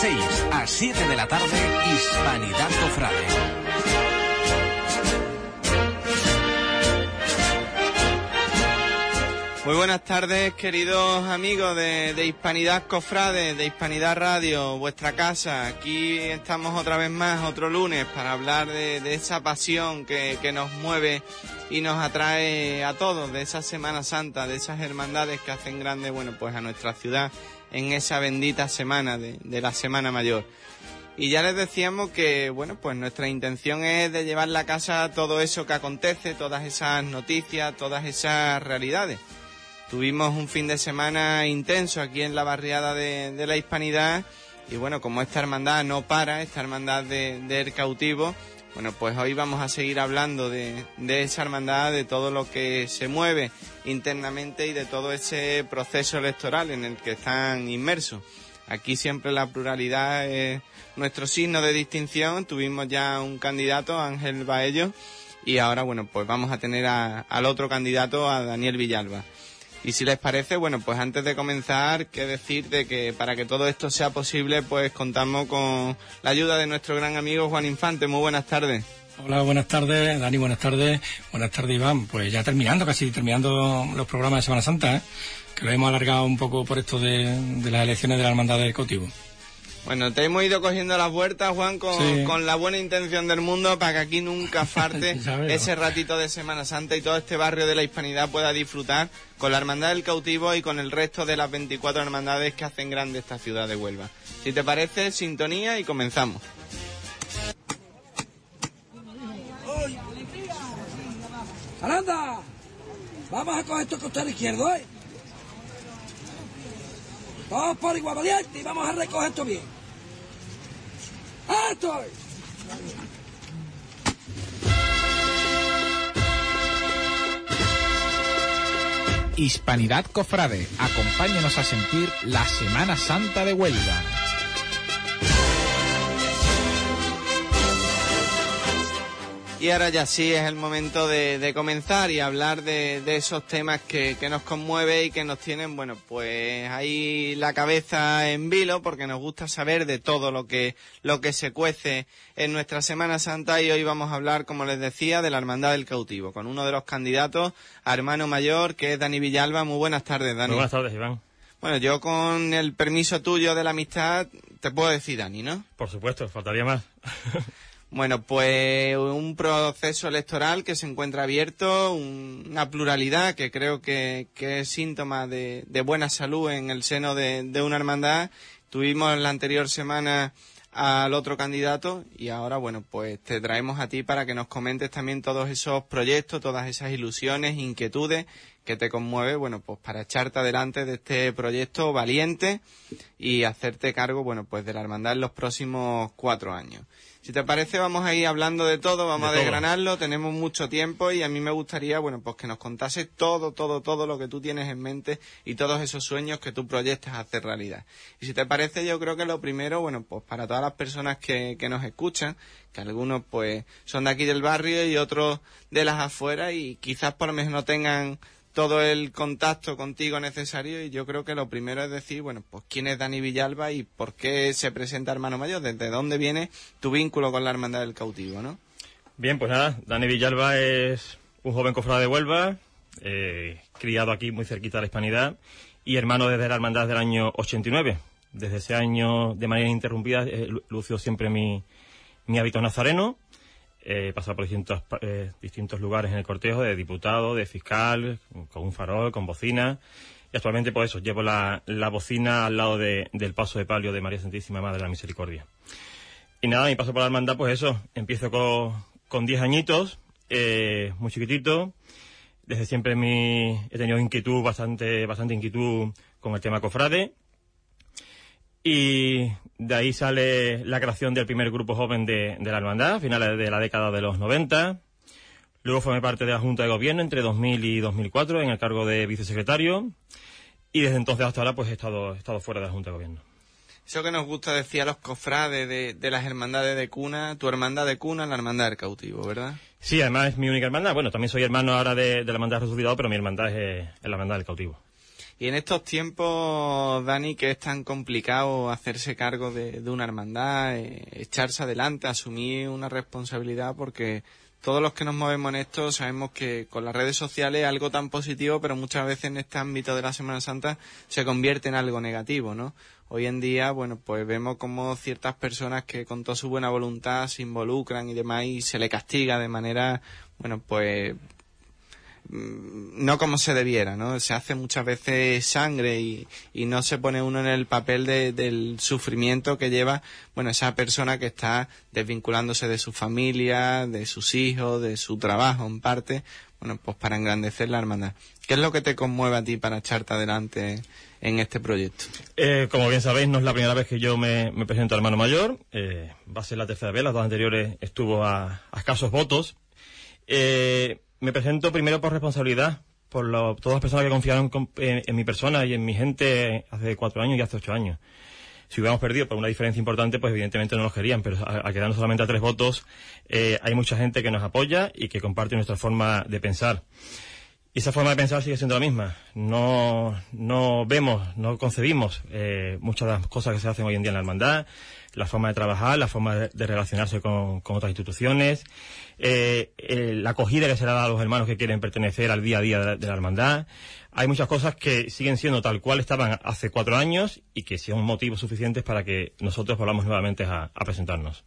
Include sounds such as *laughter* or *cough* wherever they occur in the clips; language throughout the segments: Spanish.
6 a 7 de la tarde, Hispanidad Cofrade. Muy buenas tardes, queridos amigos de, Hispanidad Cofrade, de Hispanidad Radio, vuestra casa. Aquí estamos otra vez más, otro lunes, para hablar de, esa pasión que, nos mueve y nos atrae a todos, de esa Semana Santa, de esas hermandades que hacen grande, bueno, pues a nuestra ciudad en esa bendita semana de, de la Semana Mayor. Y ya les decíamos que, bueno, pues nuestra intención es de llevar a casa todo eso que acontece, todas esas noticias, todas esas realidades. Tuvimos un fin de semana intenso aquí en la barriada de, la Hispanidad y bueno, como esta hermandad no para, esta hermandad de, El Cautivo, bueno, pues hoy vamos a seguir hablando de, de, esa hermandad, de todo lo que se mueve internamente y de todo ese proceso electoral en el que están inmersos. Aquí siempre la pluralidad es nuestro signo de distinción. Tuvimos ya un candidato, Ángel Baello, y ahora, bueno, pues vamos a tener al otro candidato, a Daniel Villalba. Y si les parece, bueno, pues antes de comenzar, qué decir de que para que todo esto sea posible, pues contamos con la ayuda de nuestro gran amigo Juan Infante. Muy buenas tardes. Hola, buenas tardes, Dani, buenas tardes. Buenas tardes, Iván. Pues ya terminando, casi terminando los programas de Semana Santa, ¿eh? que lo hemos alargado un poco por esto de, las elecciones de la Hermandad del Cotivo. Bueno, te hemos ido cogiendo las vueltas, Juan, con, la buena intención del mundo para que aquí nunca falte *laughs* ese ratito de Semana Santa y todo este barrio de la hispanidad pueda disfrutar con la Hermandad del Cautivo y con el resto de las 24 hermandades que hacen grande esta ciudad de Huelva. Si te parece, sintonía y comenzamos. ¡Aranda! Vamos a coger esto costado izquierdo, ¿eh? Vamos por igual valiente y vamos a recoger esto bien. Hispanidad Cofrade, acompáñenos a sentir la Semana Santa de Huelva. Y ahora ya sí es el momento de, comenzar y hablar de, esos temas que, nos conmueve y que nos tienen, bueno, pues ahí la cabeza en vilo porque nos gusta saber de todo lo que, lo que se cuece en nuestra Semana Santa y hoy vamos a hablar, como les decía, de la Hermandad del Cautivo, con uno de los candidatos a hermano mayor que es Dani Villalba. Muy buenas tardes, Dani. Muy buenas tardes, Iván. Bueno, yo con el permiso tuyo de la amistad te puedo decir Dani, ¿no? Por supuesto, faltaría más. *laughs* Bueno, pues un proceso electoral que se encuentra abierto, una pluralidad que creo que, es síntoma de, buena salud en el seno de, una hermandad. Tuvimos la anterior semana al otro candidato y ahora, bueno, pues te traemos a ti para que nos comentes también todos esos proyectos, todas esas ilusiones, inquietudes que te conmueve, bueno, pues para echarte adelante de este proyecto valiente y hacerte cargo, bueno, pues de la hermandad en los próximos cuatro años. Si te parece, vamos a ir hablando de todo, vamos a desgranarlo, tenemos mucho tiempo y a mí me gustaría, bueno, pues que nos contase todo, todo, todo lo que tú tienes en mente y todos esos sueños que tú proyectas hacer realidad. Y si te parece, yo creo que lo primero, bueno, pues para todas las personas que, que nos escuchan, que algunos pues son de aquí del barrio y otros de las afueras y quizás por lo menos no tengan todo el contacto contigo necesario y yo creo que lo primero es decir, bueno, pues quién es Dani Villalba y por qué se presenta hermano mayor, desde dónde viene tu vínculo con la Hermandad del Cautivo, ¿no? Bien, pues nada, Dani Villalba es un joven cofrade de Huelva, eh, criado aquí muy cerquita de la Hispanidad y hermano desde la Hermandad del año 89. Desde ese año, de manera interrumpida, eh, lució siempre mi, mi hábito nazareno he pasado por distintos, eh, distintos lugares en el cortejo, de diputado, de fiscal, con un farol, con bocina. Y actualmente, por pues eso, llevo la, bocina al lado del paso de palio de María Santísima Madre de la Misericordia. Y nada, mi paso por la hermandad, pues eso, empiezo con, con 10 añitos, eh, muy chiquitito. Desde siempre mi, he tenido inquietud, bastante, bastante inquietud con el tema cofrade. Y de ahí sale la creación del primer grupo joven de, la hermandad, a finales de la década de los 90. Luego formé parte de la Junta de Gobierno entre 2000 y 2004 en el cargo de vicesecretario. Y desde entonces hasta ahora pues he estado, estado fuera de la Junta de Gobierno. Eso que nos gusta decir a los cofrades de, las hermandades de cuna, tu hermandad de cuna, la hermandad del cautivo, ¿verdad? Sí, además es mi única hermandad. Bueno, también soy hermano ahora de, la hermandad resucitado, pero mi hermandad es, es la hermandad del cautivo. Y en estos tiempos, Dani, que es tan complicado hacerse cargo de, una hermandad, eh, echarse adelante, asumir una responsabilidad, porque todos los que nos movemos en esto sabemos que con las redes sociales es algo tan positivo, pero muchas veces en este ámbito de la Semana Santa se convierte en algo negativo, ¿no? Hoy en día, bueno, pues vemos como ciertas personas que con toda su buena voluntad se involucran y demás y se le castiga de manera, bueno, pues no como se debiera, ¿no? Se hace muchas veces sangre y, y no se pone uno en el papel del sufrimiento que lleva, bueno, esa persona que está desvinculándose de su familia, de sus hijos, de su trabajo en parte, bueno, pues para engrandecer la hermandad. ¿Qué es lo que te conmueve a ti para echarte adelante en este proyecto? Eh, como bien sabéis, no es la primera vez que yo me, presento a hermano mayor. Eh, va a ser la tercera vez, las dos anteriores estuvo a, a escasos votos. Eh, me presento primero por responsabilidad, por todas las personas que confiaron en, mi persona y en mi gente hace cuatro años y hace ocho años. Si hubiéramos perdido por una diferencia importante, pues evidentemente no nos querían, pero al quedarnos solamente a tres votos, eh, hay mucha gente que nos apoya y que comparte nuestra forma de pensar. Y esa forma de pensar sigue siendo la misma. No, no vemos, no concebimos eh, muchas de las cosas que se hacen hoy en día en la hermandad, la forma de trabajar, la forma de, relacionarse con, otras instituciones, eh, la acogida que se le da a los hermanos que quieren pertenecer al día a día de la, hermandad. Hay muchas cosas que siguen siendo tal cual estaban hace cuatro años y que son motivos suficientes para que nosotros volvamos nuevamente a, presentarnos.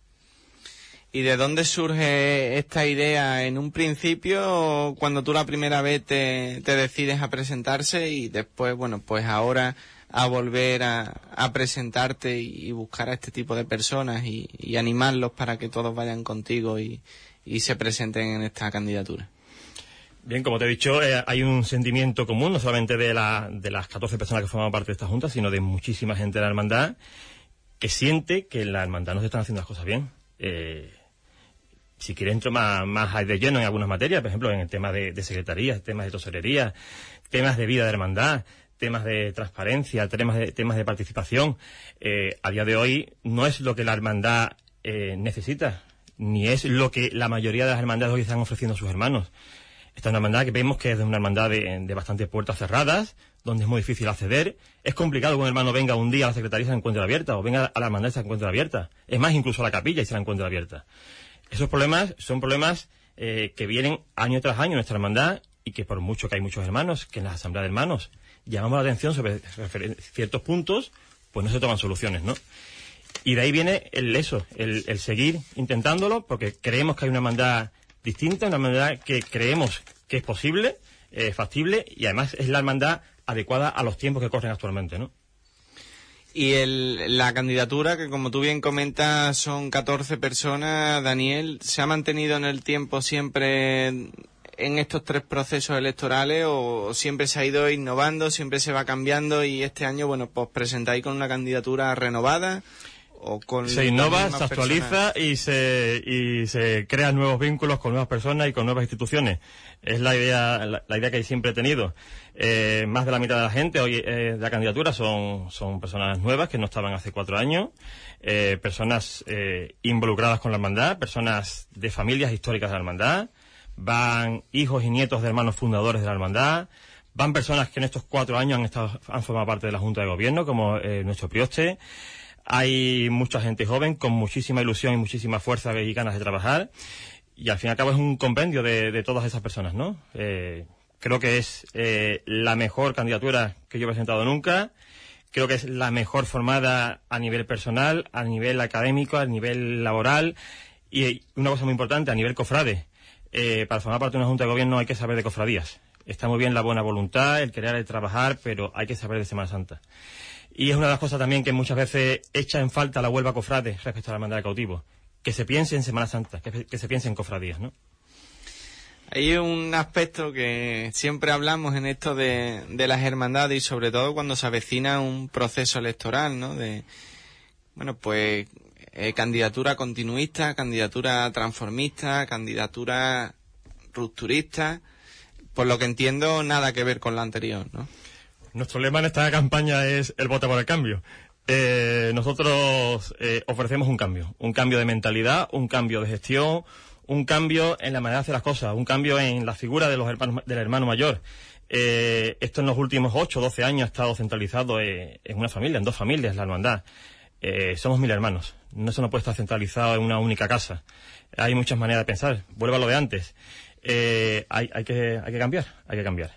¿Y de dónde surge esta idea? En un principio, cuando tú la primera vez te, te decides a presentarse y después, bueno, pues ahora a volver a, presentarte y, buscar a este tipo de personas y, animarlos para que todos vayan contigo y, se presenten en esta candidatura. Bien, como te he dicho, eh, hay un sentimiento común, no solamente de, la, de las 14 personas que forman parte de esta Junta, sino de muchísima gente de la hermandad que siente que la hermandad no se están haciendo las cosas bien. Eh, si quiere entro más, más de lleno en algunas materias, por ejemplo, en el tema de, de secretaría, temas de toserería, temas de vida de hermandad, temas de transparencia, temas de, temas de participación, eh, a día de hoy no es lo que la hermandad eh, necesita, ni es lo que la mayoría de las hermandades hoy están ofreciendo a sus hermanos. Esta es una hermandad que vemos que es una hermandad de, de bastantes puertas cerradas, donde es muy difícil acceder. Es complicado que un hermano venga un día a la secretaría y se la encuentre abierta, o venga a la hermandad y se la encuentre abierta. Es más, incluso a la capilla y se la encuentre abierta. Esos problemas son problemas eh, que vienen año tras año en nuestra hermandad y que por mucho que hay muchos hermanos, que en la asamblea de hermanos llamamos la atención sobre ciertos puntos, pues no se toman soluciones, ¿no? Y de ahí viene el eso, el, seguir intentándolo, porque creemos que hay una hermandad distinta, una hermandad que creemos que es posible, eh, factible, y además es la hermandad adecuada a los tiempos que corren actualmente, ¿no? Y el, la candidatura, que como tú bien comentas son 14 personas, Daniel, ¿se ha mantenido en el tiempo siempre en estos tres procesos electorales o siempre se ha ido innovando, siempre se va cambiando y este año, bueno, pues presentáis con una candidatura renovada? O con se innova, se actualiza y se, y se crean nuevos vínculos con nuevas personas y con nuevas instituciones. Es la idea, la, idea que siempre he tenido. Eh, más de la mitad de la gente hoy eh, de la candidatura son, son personas nuevas que no estaban hace cuatro años, eh, personas eh, involucradas con la hermandad, personas de familias históricas de la hermandad, van hijos y nietos de hermanos fundadores de la hermandad, van personas que en estos cuatro años han, estado, han formado parte de la Junta de Gobierno, como eh, nuestro prioste. Hay mucha gente joven con muchísima ilusión y muchísima fuerza y ganas de trabajar. Y al fin y al cabo es un compendio de, todas esas personas, ¿no? Eh, creo que es eh, la mejor candidatura que yo he presentado nunca. Creo que es la mejor formada a nivel personal, a nivel académico, a nivel laboral y una cosa muy importante, a nivel cofrade. Eh, para formar parte de una Junta de Gobierno hay que saber de cofradías. Está muy bien la buena voluntad, el querer, el trabajar, pero hay que saber de Semana Santa. Y es una de las cosas también que muchas veces echa en falta la Huelva Cofrade respecto a la hermandad de cautivo. Que se piense en Semana Santa, que, se piense en cofradías, ¿no? Hay un aspecto que siempre hablamos en esto de, de, las hermandades y sobre todo cuando se avecina un proceso electoral, ¿no? De, bueno, pues eh, candidatura continuista, candidatura transformista, candidatura rupturista. Por lo que entiendo, nada que ver con la anterior, ¿no? Nuestro lema en esta campaña es el voto por el cambio. Eh, nosotros eh, ofrecemos un cambio, un cambio de mentalidad, un cambio de gestión, un cambio en la manera de hacer las cosas, un cambio en la figura de los hermanos, del hermano mayor. Eh, esto en los últimos 8 o 12 años ha estado centralizado en una familia, en dos familias, la hermandad. Eh, somos mil hermanos. No se nos puede estar centralizado en una única casa. Hay muchas maneras de pensar. Vuelvo a lo de antes. Eh, hay, hay, que, hay que cambiar, hay que cambiar.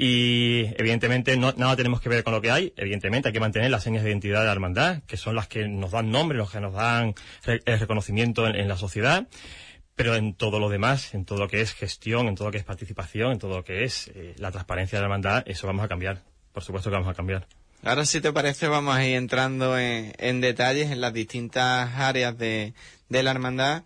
Y evidentemente no, nada tenemos que ver con lo que hay. Evidentemente hay que mantener las señas de identidad de la hermandad, que son las que nos dan nombre, los que nos dan el reconocimiento en, la sociedad. Pero en todo lo demás, en todo lo que es gestión, en todo lo que es participación, en todo lo que es eh, la transparencia de la hermandad, eso vamos a cambiar. Por supuesto que vamos a cambiar. Ahora, si te parece, vamos a ir entrando en, detalles en las distintas áreas de la hermandad.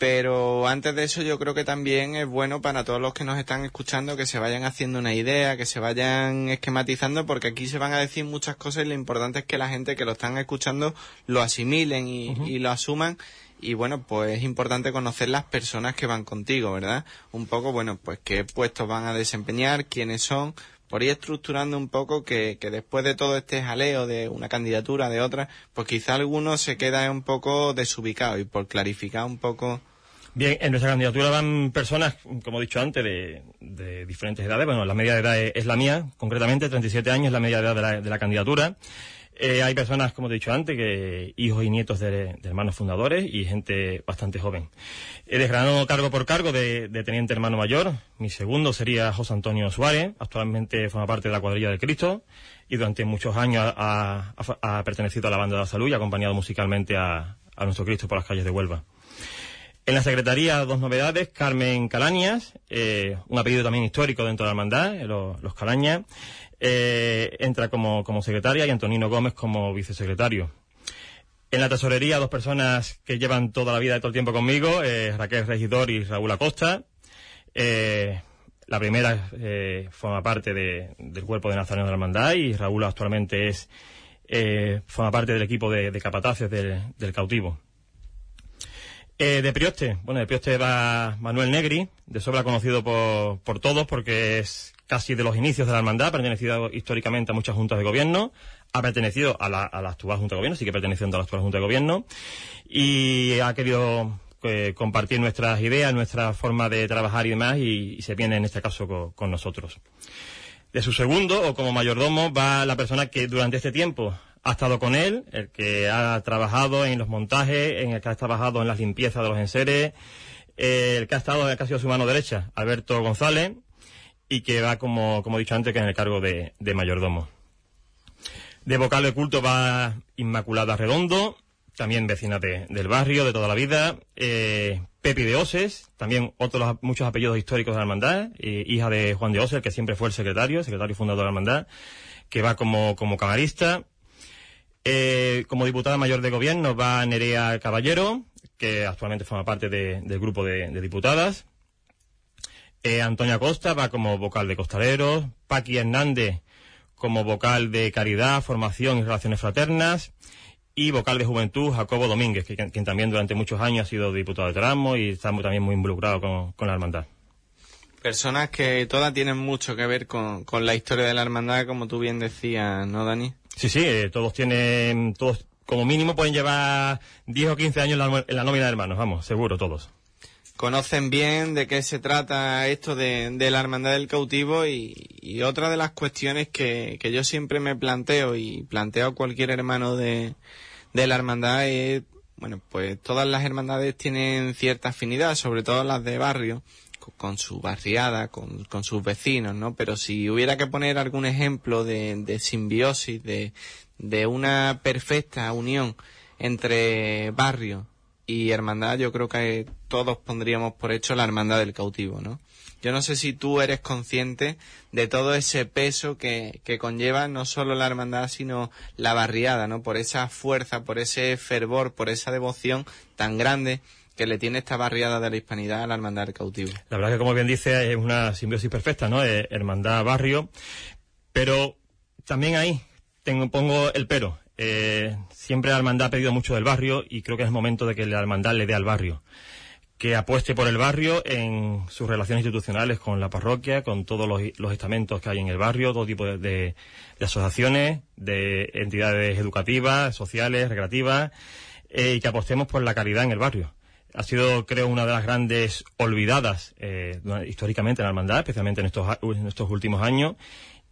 Pero antes de eso, yo creo que también es bueno para todos los que nos están escuchando que se vayan haciendo una idea, que se vayan esquematizando, porque aquí se van a decir muchas cosas y lo importante es que la gente que lo están escuchando lo asimilen y, y lo asuman. Y bueno, pues es importante conocer las personas que van contigo, ¿verdad? Un poco, bueno, pues qué puestos van a desempeñar, quiénes son, por ir estructurando un poco que, que después de todo este jaleo de una candidatura, de otra, pues quizá alguno se queda un poco desubicado y por clarificar un poco. Bien, en nuestra candidatura van personas, como he dicho antes, de, diferentes edades. Bueno, la media de edad es, la mía, concretamente, 37 años es la media de edad de la, de la candidatura. Eh, hay personas, como he dicho antes, que hijos y nietos de, hermanos fundadores y gente bastante joven. He desgranado cargo por cargo de, teniente hermano mayor. Mi segundo sería José Antonio Suárez. Actualmente forma parte de la cuadrilla del Cristo y durante muchos años ha, ha- ha pertenecido a la banda de la salud y ha acompañado musicalmente a, a nuestro Cristo por las calles de Huelva. En la Secretaría, dos novedades. Carmen Calañas, eh, un apellido también histórico dentro de la hermandad, eh, los, Calañas, eh, entra como, secretaria y Antonino Gómez como vicesecretario. En la tesorería, dos personas que llevan toda la vida y todo el tiempo conmigo, Raquel Regidor y Raúl Acosta. La primera forma parte de- del cuerpo de Nazareno de la Hermandad y Raúl actualmente es forma parte del equipo de, capataces del cautivo. Eh, de Prioste, bueno, de Prioste va Manuel Negri, de sobra conocido por, por todos porque es casi de los inicios de la hermandad, ha pertenecido históricamente a muchas juntas de gobierno, ha pertenecido a la, a la actual Junta de Gobierno, sigue perteneciendo a la actual Junta de Gobierno, y ha querido eh, compartir nuestras ideas, nuestra forma de trabajar y demás, y, se viene en este caso co- con nosotros. De su segundo, o como mayordomo, va la persona que durante este tiempo ha estado con él, el que ha trabajado en los montajes, en el que ha trabajado en las limpiezas de los enseres, el que ha estado, el que ha su mano derecha, Alberto González, y que va, como, como he dicho antes, que en el cargo de, de mayordomo. De vocal de culto va Inmaculada Redondo, también vecina de- del barrio, de toda la vida. Eh, Pepi de Oses, también otros muchos apellidos históricos de la hermandad, eh, hija de Juan de Oses, que siempre fue el secretario, secretario fundador de la hermandad, que va como, como camarista. Eh, como diputada mayor de gobierno va Nerea Caballero, que actualmente forma parte de- del grupo de, diputadas. Eh, Antonia Costa va como vocal de costaleros. Paqui Hernández como vocal de caridad, formación y relaciones fraternas. Y vocal de juventud, Jacobo Domínguez, que, quien también durante muchos años ha sido diputado de Tramo y está también muy involucrado con, con la hermandad. Personas que todas tienen mucho que ver con, con la historia de la hermandad, como tú bien decías, ¿no, Dani? Sí, sí, eh, todos tienen, todos como mínimo pueden llevar 10 o 15 años en la, nómina de hermanos, vamos, seguro, todos. conocen bien de qué se trata esto de, de la hermandad del cautivo y, y otra de las cuestiones que, que yo siempre me planteo y planteo a cualquier hermano de, de la hermandad es, bueno, pues todas las hermandades tienen cierta afinidad, sobre todo las de barrio, con, su barriada, con, con sus vecinos, ¿no? Pero si hubiera que poner algún ejemplo de, de simbiosis, de, de una perfecta unión entre barrio y hermandad, yo creo que todos pondríamos por hecho la hermandad del cautivo, ¿no? Yo no sé si tú eres consciente de todo ese peso que, que conlleva no solo la hermandad, sino la barriada, ¿no? Por esa fuerza, por ese fervor, por esa devoción tan grande que le tiene esta barriada de la hispanidad a la hermandad cautivo. La verdad que, como bien dice, es una simbiosis perfecta, ¿no? Eh, hermandad, barrio. Pero también ahí tengo, pongo el pero. Eh, siempre la hermandad ha pedido mucho del barrio y creo que es el momento de que la hermandad le dé al barrio. Que apueste por el barrio en sus relaciones institucionales con la parroquia, con todos los, estamentos que hay en el barrio, todo tipo de, de- de asociaciones, de entidades educativas, sociales, recreativas, eh, y que apostemos por la calidad en el barrio. Ha sido, creo, una de las grandes olvidadas eh, históricamente en la hermandad, especialmente en estos, estos últimos años,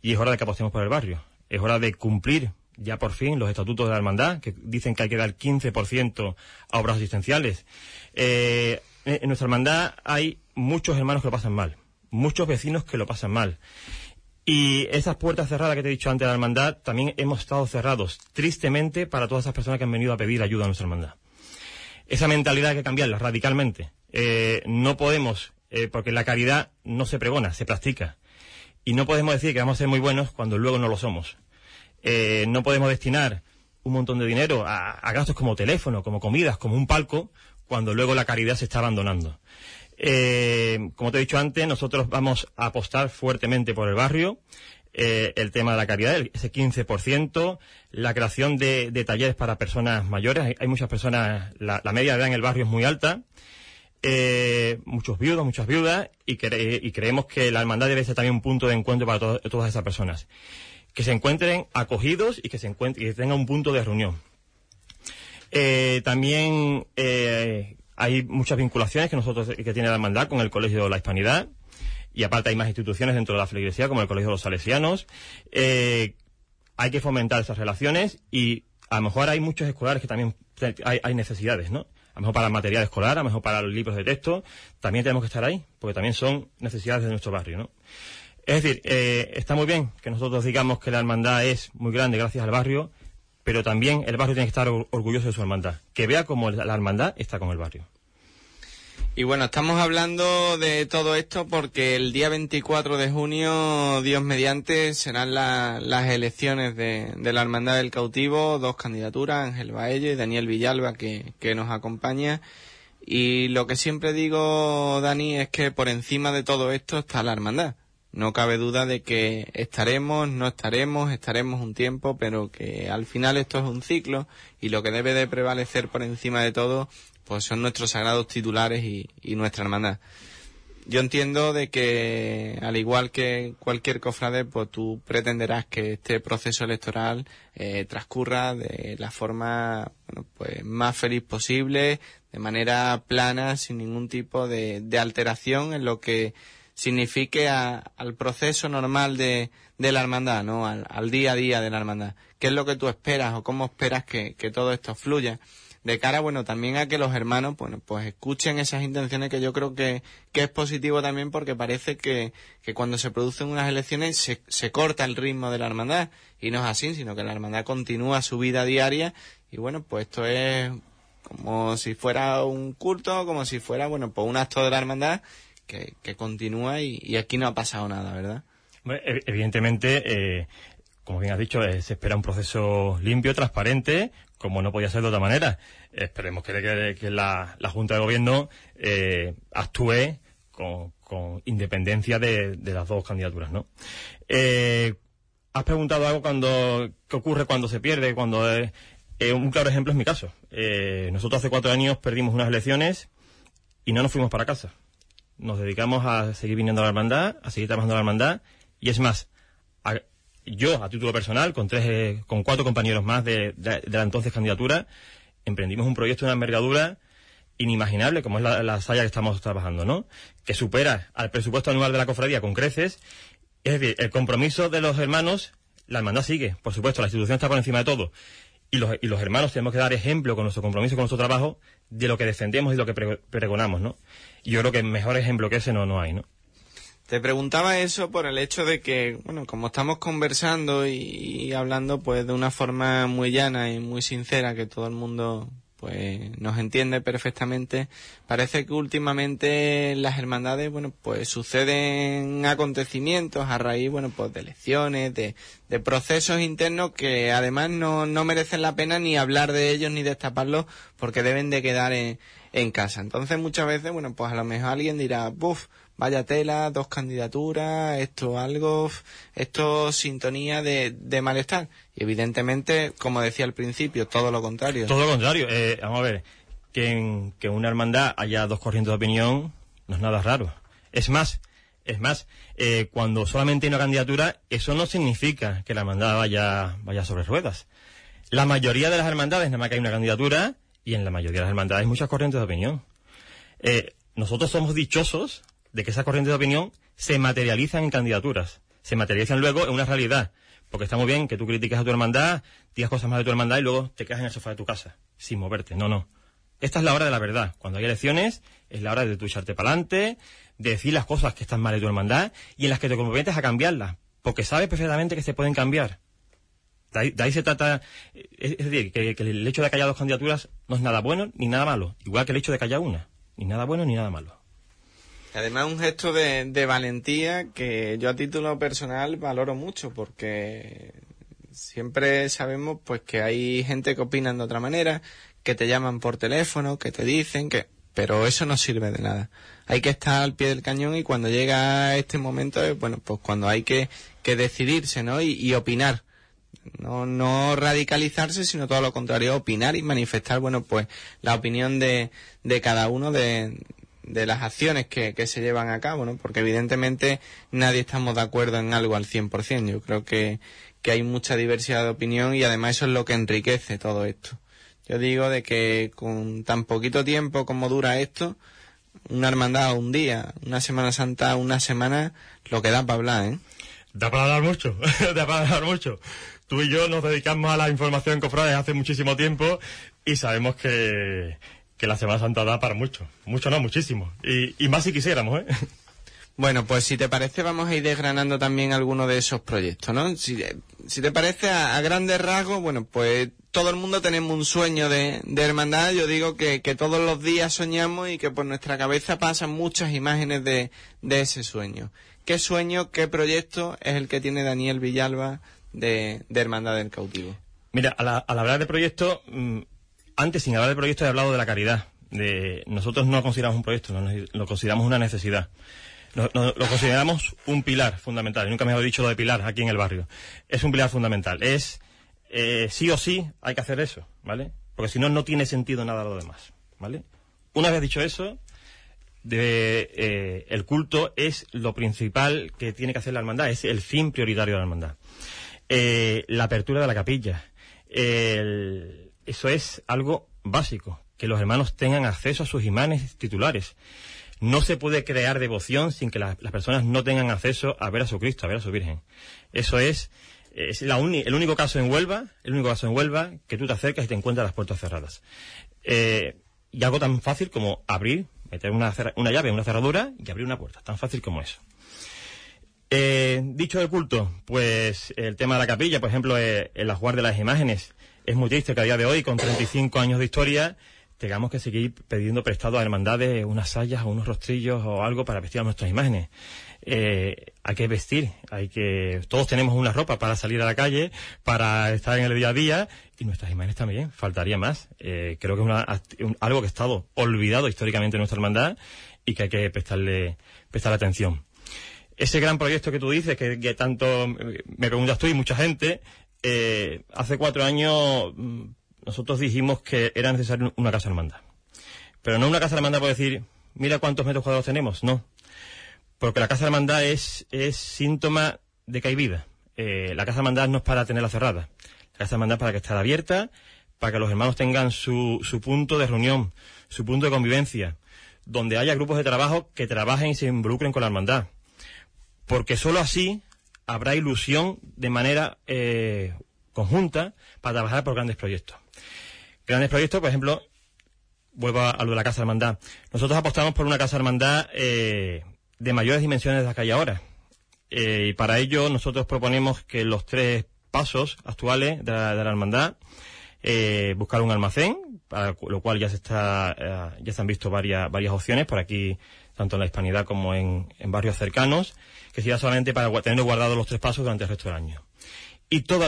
y es hora de que apostemos por el barrio. Es hora de cumplir ya por fin los estatutos de la hermandad, que dicen que hay que dar 15% a obras asistenciales. Eh, en nuestra hermandad hay muchos hermanos que lo pasan mal, muchos vecinos que lo pasan mal. Y esas puertas cerradas que te he dicho antes de la hermandad, también hemos estado cerrados, tristemente, para todas esas personas que han venido a pedir ayuda a nuestra hermandad. Esa mentalidad hay que cambiarla radicalmente. Eh, no podemos, eh, porque la caridad no se pregona, se practica. Y no podemos decir que vamos a ser muy buenos cuando luego no lo somos. Eh, no podemos destinar un montón de dinero a, gastos como teléfono, como comidas, como un palco, cuando luego la caridad se está abandonando. Como te he dicho antes, nosotros vamos a apostar fuertemente por el barrio, eh, el tema de la caridad, ese 15%, la creación de, talleres para personas mayores. Hay, muchas personas, la, media de edad en el barrio es muy alta. muchos viudos, muchas viudas, y, creemos que la hermandad debe ser también un punto de encuentro para todas esas personas que se encuentren acogidos y que se encuentren, que tengan un punto de reunión. Eh, también eh, hay muchas vinculaciones que nosotros que tiene la hermandad con el Colegio de la Hispanidad y aparte hay más instituciones dentro de la feligresía como el Colegio de los Salesianos. Eh, hay que fomentar esas relaciones y a lo mejor hay muchos escolares que también hay, necesidades, ¿no? A lo mejor para material escolar, a lo mejor para los libros de texto, también tenemos que estar ahí, porque también son necesidades de nuestro barrio, ¿no? Es decir, eh, está muy bien que nosotros digamos que la hermandad es muy grande gracias al barrio, pero también el barrio tiene que estar orgulloso de su hermandad, que vea cómo la hermandad está con el barrio. Y bueno, estamos hablando de todo esto porque el día 24 de junio, Dios mediante, serán las elecciones de, la Hermandad del Cautivo, dos candidaturas, Ángel Baello y Daniel Villalba, que, que nos acompaña. Y lo que siempre digo, Dani, es que por encima de todo esto está la Hermandad. No cabe duda de que estaremos, no estaremos, estaremos un tiempo, pero que al final esto es un ciclo y lo que debe de prevalecer por encima de todo pues son nuestros sagrados titulares y, nuestra hermandad. Yo entiendo de que, al igual que cualquier cofrade, pues tú pretenderás que este proceso electoral eh, transcurra de la forma pues más feliz posible, de manera plana, sin ningún tipo de alteración en lo que signifique al proceso normal de, de la hermandad, ¿no? Al, día a día de la hermandad. ¿Qué es lo que tú esperas o cómo esperas que, todo esto fluya? De cara, bueno, también a que los hermanos, bueno, pues escuchen esas intenciones que yo creo que, que es positivo también porque parece que, que cuando se producen unas elecciones se, se corta el ritmo de la hermandad y no es así, sino que la hermandad continúa su vida diaria y bueno, pues esto es como si fuera un culto, como si fuera, bueno, pues un acto de la hermandad que, continúa y, aquí no ha pasado nada, ¿verdad? evidentemente, eh, como bien has dicho, eh, se espera un proceso limpio, transparente, como no podía ser de otra manera. Esperemos que, la, Junta de Gobierno eh, actúe con, independencia de, las dos candidaturas, ¿no? has preguntado algo cuando qué ocurre cuando se pierde, cuando un claro ejemplo es mi caso. nosotros hace cuatro años perdimos unas elecciones y no nos fuimos para casa nos dedicamos a seguir viniendo a la hermandad, a seguir trabajando en la hermandad, y es más, yo, a título personal, con tres, eh, con cuatro compañeros más de, la entonces candidatura, emprendimos un proyecto de una envergadura inimaginable, como es la, la que estamos trabajando, ¿no? Que supera al presupuesto anual de la cofradía con creces. Es decir, el compromiso de los hermanos, la hermandad sigue, por supuesto, la institución está por encima de todo. Y los, y los hermanos tenemos que dar ejemplo con nuestro compromiso, con nuestro trabajo, de lo que defendemos y lo que pregonamos, ¿no? Y yo creo que mejor ejemplo que ese no, no hay, ¿no? Te preguntaba eso por el hecho de que, bueno, como estamos conversando y, hablando pues de una forma muy llana y muy sincera que todo el mundo pues nos entiende perfectamente. Parece que últimamente las hermandades, bueno, pues suceden acontecimientos a raíz, bueno, pues de elecciones, de, de procesos internos que además no, no merecen la pena ni hablar de ellos ni destaparlos porque deben de quedar en, en casa. Entonces muchas veces, bueno, pues a lo mejor alguien dirá, buf, vaya tela, dos candidaturas, esto algo, esto sintonía de, malestar. Y evidentemente, como decía al principio, todo lo contrario. Todo lo contrario. Eh, vamos a ver, que en, que una hermandad haya dos corrientes de opinión no es nada raro. Es más, es más, eh, cuando solamente hay una candidatura, eso no significa que la hermandad vaya, vaya sobre ruedas. La mayoría de las hermandades, nada más que hay una candidatura, y en la mayoría de las hermandades hay muchas corrientes de opinión. Eh, nosotros somos dichosos de que esa corriente de opinión se materializan en candidaturas, se materializan luego en una realidad. Porque está muy bien que tú critiques a tu hermandad, digas cosas más de tu hermandad y luego te quedas en el sofá de tu casa, sin moverte. No, no. Esta es la hora de la verdad. Cuando hay elecciones, es la hora de tu echarte para adelante, de decir las cosas que están mal de tu hermandad y en las que te comprometes a cambiarlas. Porque sabes perfectamente que se pueden cambiar. De ahí, se trata, es, decir, que, el hecho de callar dos candidaturas no es nada bueno ni nada malo, igual que el hecho de callar una, ni nada bueno ni nada malo. Además, un gesto de, valentía que yo a título personal valoro mucho porque siempre sabemos pues que hay gente que opina de otra manera, que te llaman por teléfono, que te dicen que... Pero eso no sirve de nada. Hay que estar al pie del cañón y cuando llega este momento, bueno, pues cuando hay que, que decidirse, ¿no? y opinar no, no radicalizarse, sino todo lo contrario, opinar y manifestar, bueno, pues la opinión de, de cada uno de, de las acciones que, que, se llevan a cabo, ¿no? Porque evidentemente nadie estamos de acuerdo en algo al 100%. Yo creo que, que hay mucha diversidad de opinión y además eso es lo que enriquece todo esto. Yo digo de que con tan poquito tiempo como dura esto, una hermandad un día, una Semana Santa una semana, lo que da para hablar, ¿eh? Da para hablar mucho, *laughs* da para hablar mucho tú y yo nos dedicamos a la información cofrades hace muchísimo tiempo y sabemos que, que la Semana Santa da para mucho. Mucho no, muchísimo. Y, y más si quisiéramos, ¿eh? *laughs* Bueno, pues si te parece vamos a ir desgranando también algunos de esos proyectos, ¿no? Si, si te parece a, grandes rasgos, bueno, pues todo el mundo tenemos un sueño de, de hermandad. Yo digo que, que, todos los días soñamos y que por nuestra cabeza pasan muchas imágenes de, de ese sueño. ¿Qué sueño, qué proyecto es el que tiene Daniel Villalba de, Hermandad del Cautivo? Mira, al, hablar de proyecto, mm, antes sin hablar de proyecto he hablado de la caridad. De, nosotros no consideramos un proyecto, lo consideramos una necesidad. Lo, consideramos un pilar fundamental. Nunca me he dicho lo de pilar aquí en el barrio. Es un pilar fundamental. Es eh, sí o sí hay que hacer eso, ¿vale? Porque si no, no tiene sentido nada lo demás, ¿vale? Una vez dicho eso, eh, el culto es lo principal que tiene que hacer la hermandad, es el fin prioritario de la hermandad. Eh, la apertura de la capilla. Eso es algo básico, que los hermanos tengan acceso a sus imanes titulares. No se puede crear devoción sin que las personas no tengan acceso a ver a su Cristo, a ver a su Virgen. Eso es, es el único caso en Huelva, el único caso en Huelva que tú te acercas y te encuentras las puertas cerradas. Eh, y algo tan fácil como abrir, meter una, llave en una cerradura y abrir una puerta. Tan fácil como eso. Eh, dicho del culto, pues el tema de la capilla, por ejemplo, eh, el ajuar de las imágenes. Es muy triste que a día de hoy, con 35 años de historia, tengamos que seguir pidiendo prestado a hermandades unas sayas o unos rostrillos o algo para vestir a nuestras imágenes. Eh, hay que vestir, hay que, todos tenemos una ropa para salir a la calle, para estar en el día a día, y nuestras imágenes también, faltaría más. Eh, creo que es algo que ha estado olvidado históricamente en nuestra hermandad y que hay que prestarle, prestar atención ese gran proyecto que tú dices, que, tanto me preguntas tú y mucha gente, eh, hace cuatro años mm, nosotros dijimos que era necesario una casa hermandad. Pero no una casa hermandad por decir, mira cuántos metros cuadrados tenemos, no. Porque la casa hermandad es, es síntoma de que hay vida. Eh, la casa hermandad no es para tenerla cerrada. La casa hermandad es para que esté abierta, para que los hermanos tengan su, su punto de reunión, su punto de convivencia, donde haya grupos de trabajo que trabajen y se involucren con la hermandad porque sólo así habrá ilusión de manera eh, conjunta para trabajar por grandes proyectos. Grandes proyectos, por ejemplo, vuelvo a, lo de la Casa Hermandad. Nosotros apostamos por una Casa Hermandad eh, de mayores dimensiones de las que hay ahora. Eh, y para ello nosotros proponemos que los tres pasos actuales de la, hermandad, buscar un almacén, para lo cual ya se está, ya se han visto varias, varias opciones por aquí, tanto en la hispanidad como en, en barrios cercanos que sería solamente para tener guardados los tres pasos durante el resto del año. Y todo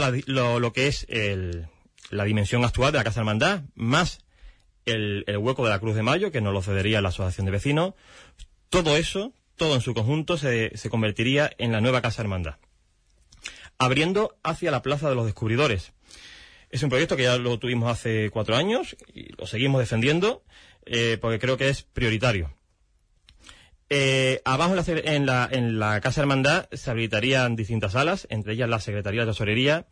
lo, que es la dimensión actual de la Casa Hermandad, más el, hueco de la Cruz de Mayo, que nos lo cedería la Asociación de Vecinos, todo eso, todo en su conjunto, se, se convertiría en la nueva Casa Hermandad. Abriendo hacia la Plaza de los Descubridores. Es un proyecto que ya lo tuvimos hace cuatro años y lo seguimos defendiendo eh, porque creo que es prioritario. Eh, abajo en la, en la Casa Hermandad se habilitarían distintas salas, entre ellas la Secretaría de Tesorería,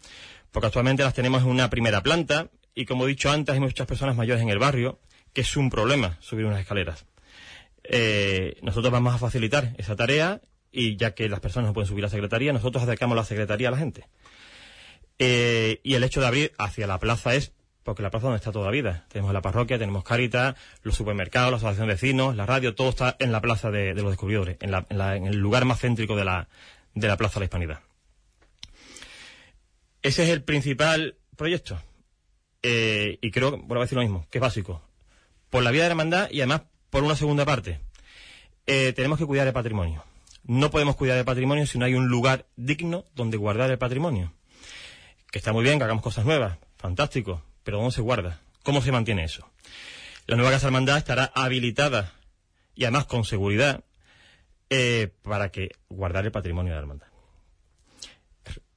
porque actualmente las tenemos en una primera planta y como he dicho antes hay muchas personas mayores en el barrio, que es un problema subir unas escaleras. Eh, nosotros vamos a facilitar esa tarea y ya que las personas no pueden subir a la secretaría, nosotros acercamos la secretaría a la gente. Eh, y el hecho de abrir hacia la plaza es porque la plaza donde está toda la vida. Tenemos la parroquia, tenemos Caritas, los supermercados, la asociación de vecinos, la radio, todo está en la plaza de, los descubridores, en, en, el lugar más céntrico de la, de la plaza de la Hispanidad. Ese es el principal proyecto. Eh, y creo, vuelvo a decir lo mismo, que es básico. Por la vía de la hermandad y además por una segunda parte. Eh, tenemos que cuidar el patrimonio. No podemos cuidar el patrimonio si no hay un lugar digno donde guardar el patrimonio. Que está muy bien que hagamos cosas nuevas, fantástico, pero ¿dónde se guarda? ¿Cómo se mantiene eso? La nueva Casa Hermandad estará habilitada y además con seguridad eh, para que guardar el patrimonio de la hermandad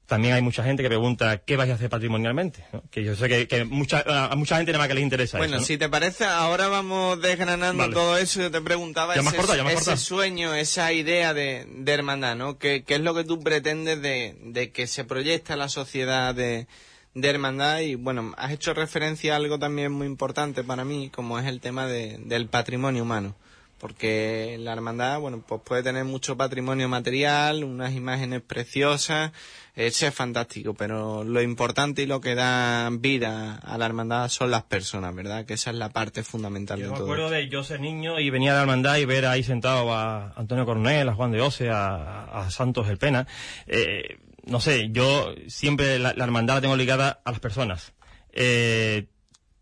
también hay mucha gente que pregunta qué vais a hacer patrimonialmente. Que yo sé que, mucha, a mucha gente nada más que les interesa bueno, si te parece, ahora vamos desgranando todo eso. Yo te preguntaba ese, sueño, esa idea de, hermandad, ¿no? ¿Qué, es lo que tú pretendes de, que se proyecta la sociedad de, hermandad? Y bueno, has hecho referencia a algo también muy importante para mí, como es el tema del patrimonio humano porque la hermandad, bueno, pues puede tener mucho patrimonio material, unas imágenes preciosas, ese es fantástico, pero lo importante y lo que da vida a la hermandad son las personas, ¿verdad? Que esa es la parte fundamental de todo. Yo me acuerdo de yo ser niño y venía a la hermandad y ver ahí sentado a Antonio Coronel, a Juan de Ose, a, Santos El Pena. Eh, no sé, yo siempre la, hermandad la tengo ligada a las personas. Eh,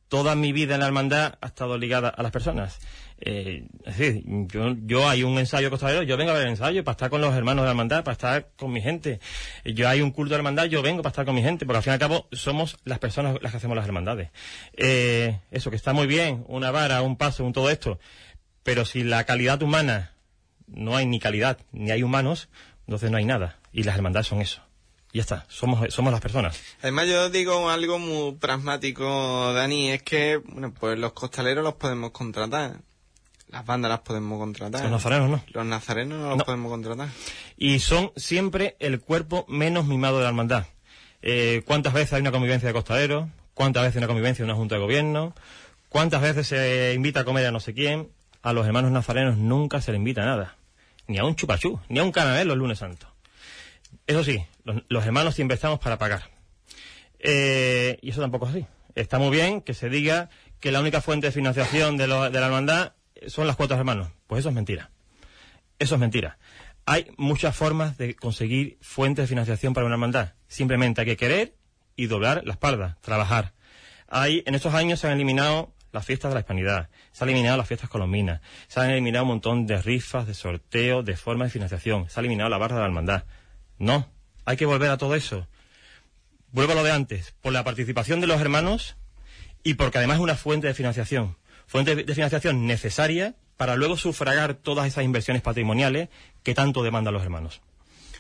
toda mi vida en la hermandad ha estado ligada a las personas. Eh, es decir, yo, yo hay un ensayo costalero, yo vengo a ver el ensayo para estar con los hermanos de la hermandad, para estar con mi gente. Yo hay un culto de hermandad, yo vengo para estar con mi gente, porque al fin y al cabo somos las personas las que hacemos las hermandades. Eh, eso que está muy bien, una vara, un paso, un todo esto, pero si la calidad humana no hay ni calidad, ni hay humanos, entonces no hay nada. Y las hermandades son eso. Y ya está, somos, somos las personas. Además yo digo algo muy pragmático, Dani, es que, bueno, pues los costaleros los podemos contratar las bandas las podemos contratar. Los nazarenos no. Los nazarenos no los podemos contratar. Y son siempre el cuerpo menos mimado de la hermandad. Eh, ¿Cuántas veces hay una convivencia de costaleros? ¿Cuántas veces hay una convivencia de una junta de gobierno? ¿Cuántas veces se invita a comer a no sé quién? A los hermanos nazarenos nunca se le invita a nada. Ni a un chupachú, ni a un canabel los lunes santos. Eso sí, los, hermanos siempre estamos para pagar. Eh, y eso tampoco es así. Está muy bien que se diga que la única fuente de financiación de, de la hermandad son las cuotas hermanos. Pues eso es mentira. Eso es mentira. Hay muchas formas de conseguir fuentes de financiación para una hermandad. Simplemente hay que querer y doblar la espalda, trabajar. Hay, en estos años se han eliminado las fiestas de la hispanidad, se han eliminado las fiestas colombinas, se han eliminado un montón de rifas, de sorteos, de formas de financiación, se ha eliminado la barra de la hermandad. No, hay que volver a todo eso. Vuelvo a lo de antes, por la participación de los hermanos y porque además es una fuente de financiación fuente de financiación necesaria para luego sufragar todas esas inversiones patrimoniales que tanto demandan los hermanos.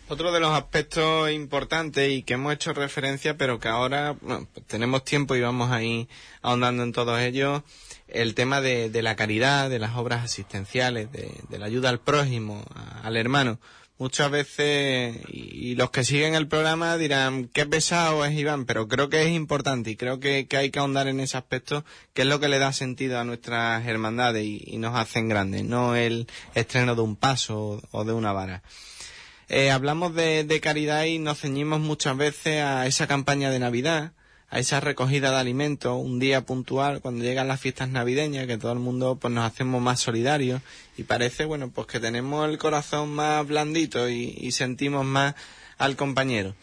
Otro de los aspectos importantes y que hemos hecho referencia, pero que ahora pues tenemos tiempo y vamos ahí ahondando en todos ellos, el tema de, la caridad, de las obras asistenciales, de, la ayuda al prójimo, al hermano muchas veces, y, los que siguen el programa dirán, qué pesado es Iván, pero creo que es importante y creo que, hay que ahondar en ese aspecto, que es lo que le da sentido a nuestras hermandades y, nos hacen grandes, no el estreno de un paso o, de una vara. Eh, hablamos de, de caridad y nos ceñimos muchas veces a esa campaña de Navidad, a esa recogida de alimentos, un día puntual, cuando llegan las fiestas navideñas, que todo el mundo pues nos hacemos más solidarios y parece, bueno, pues que tenemos el corazón más blandito y, sentimos más al compañero.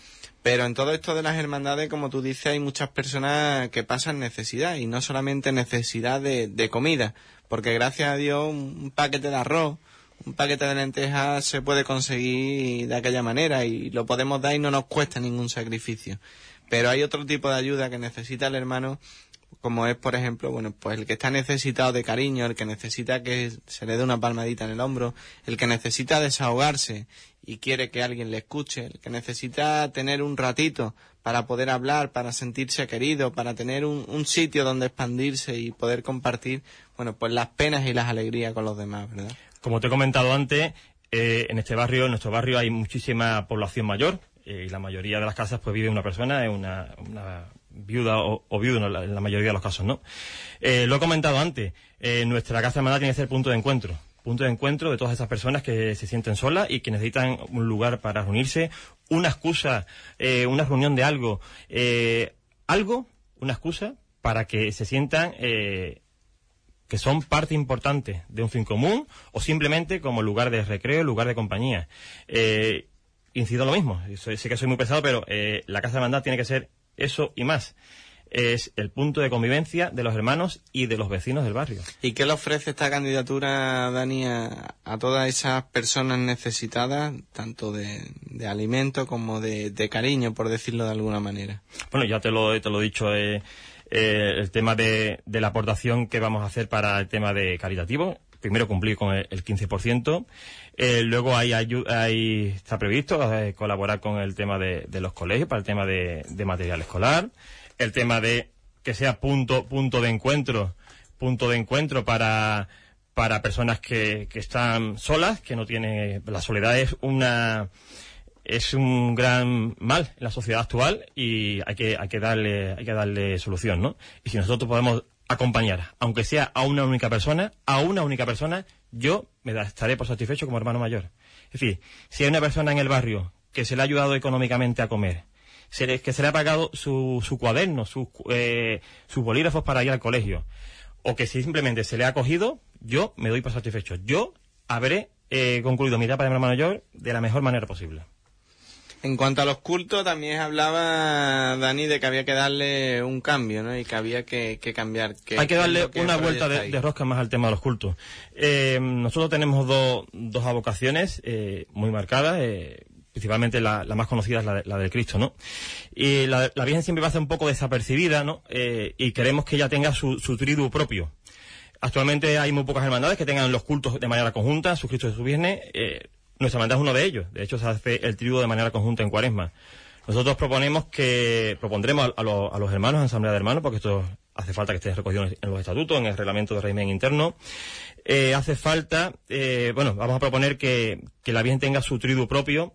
Pero en todo esto de las hermandades, como tú dices, hay muchas personas que pasan necesidad y no solamente necesidad de, de comida, porque gracias a Dios un paquete de arroz, un paquete de lentejas se puede conseguir de aquella manera y lo podemos dar y no nos cuesta ningún sacrificio. Pero hay otro tipo de ayuda que necesita el hermano, como es, por ejemplo, bueno, pues el que está necesitado de cariño, el que necesita que se le dé una palmadita en el hombro, el que necesita desahogarse y quiere que alguien le escuche, el que necesita tener un ratito para poder hablar, para sentirse querido, para tener un, sitio donde expandirse y poder compartir, bueno, pues las penas y las alegrías con los demás, ¿verdad? Como te he comentado antes, eh, en este barrio, en nuestro barrio hay muchísima población mayor, eh, y la mayoría de las casas pues vive una persona, es una, viuda o, viudo en la, mayoría de los casos, ¿no? Eh, lo he comentado antes, eh, nuestra casa hermana tiene que ser punto de encuentro punto de encuentro de todas esas personas que se sienten solas y que necesitan un lugar para reunirse, una excusa, eh, una reunión de algo, algo, una excusa para que se sientan que son parte importante de un fin común o simplemente como lugar de recreo, lugar de compañía. Incido lo mismo, sé que soy muy pesado, pero eh, la Casa de Hermandad tiene que ser eso y más es el punto de convivencia de los hermanos y de los vecinos del barrio. ¿Y qué le ofrece esta candidatura, Dani, a, todas esas personas necesitadas, tanto de, de alimento como de, cariño, por decirlo de alguna manera? Bueno, ya te lo, te lo he dicho. Eh, eh, el tema de, la aportación que vamos a hacer para el tema de caritativo. Primero cumplir con el, 15%. Eh, luego hay, hay, está previsto colaborar con el tema de, los colegios para el tema de material escolar el tema de que sea punto, punto de encuentro, punto de encuentro para, para personas que, que están solas, que no tienen, la soledad es una, es un gran mal en la sociedad actual y hay que, hay que darle, hay que darle solución, ¿no? Y si nosotros podemos acompañar, aunque sea a una única persona, a una única persona, yo me estaré por satisfecho como hermano mayor. Es decir, si hay una persona en el barrio que se le ha ayudado económicamente a comer, que se le ha pagado su, su cuaderno, eh, sus bolígrafos para ir al colegio, o que si simplemente se le ha cogido, yo me doy por satisfecho. Yo habré eh, concluido mi etapa de hermano mayor de la mejor manera posible. En cuanto a los cultos, también hablaba Dani de que había que darle un cambio, ¿no? Y que había que, cambiar. Hay que darle una vuelta de, rosca más al tema de los cultos. Eh, nosotros tenemos dos, dos avocaciones muy marcadas principalmente la, más conocida es la, del Cristo, ¿no? Y la, Virgen siempre va a ser un poco desapercibida, ¿no? Eh, y queremos que ella tenga su, su tribu propio. Actualmente hay muy pocas hermandades que tengan los cultos de manera conjunta, su Cristo y su Viernes. Eh, nuestra hermandad es uno de ellos. De hecho, se hace el tribu de manera conjunta en Cuaresma. Nosotros proponemos que, propondremos a, los hermanos, a la Asamblea de Hermanos, porque esto hace falta que esté recogido en los estatutos, en el reglamento de régimen interno. Eh, hace falta, bueno, vamos a proponer que, que la Virgen tenga su tribu propio,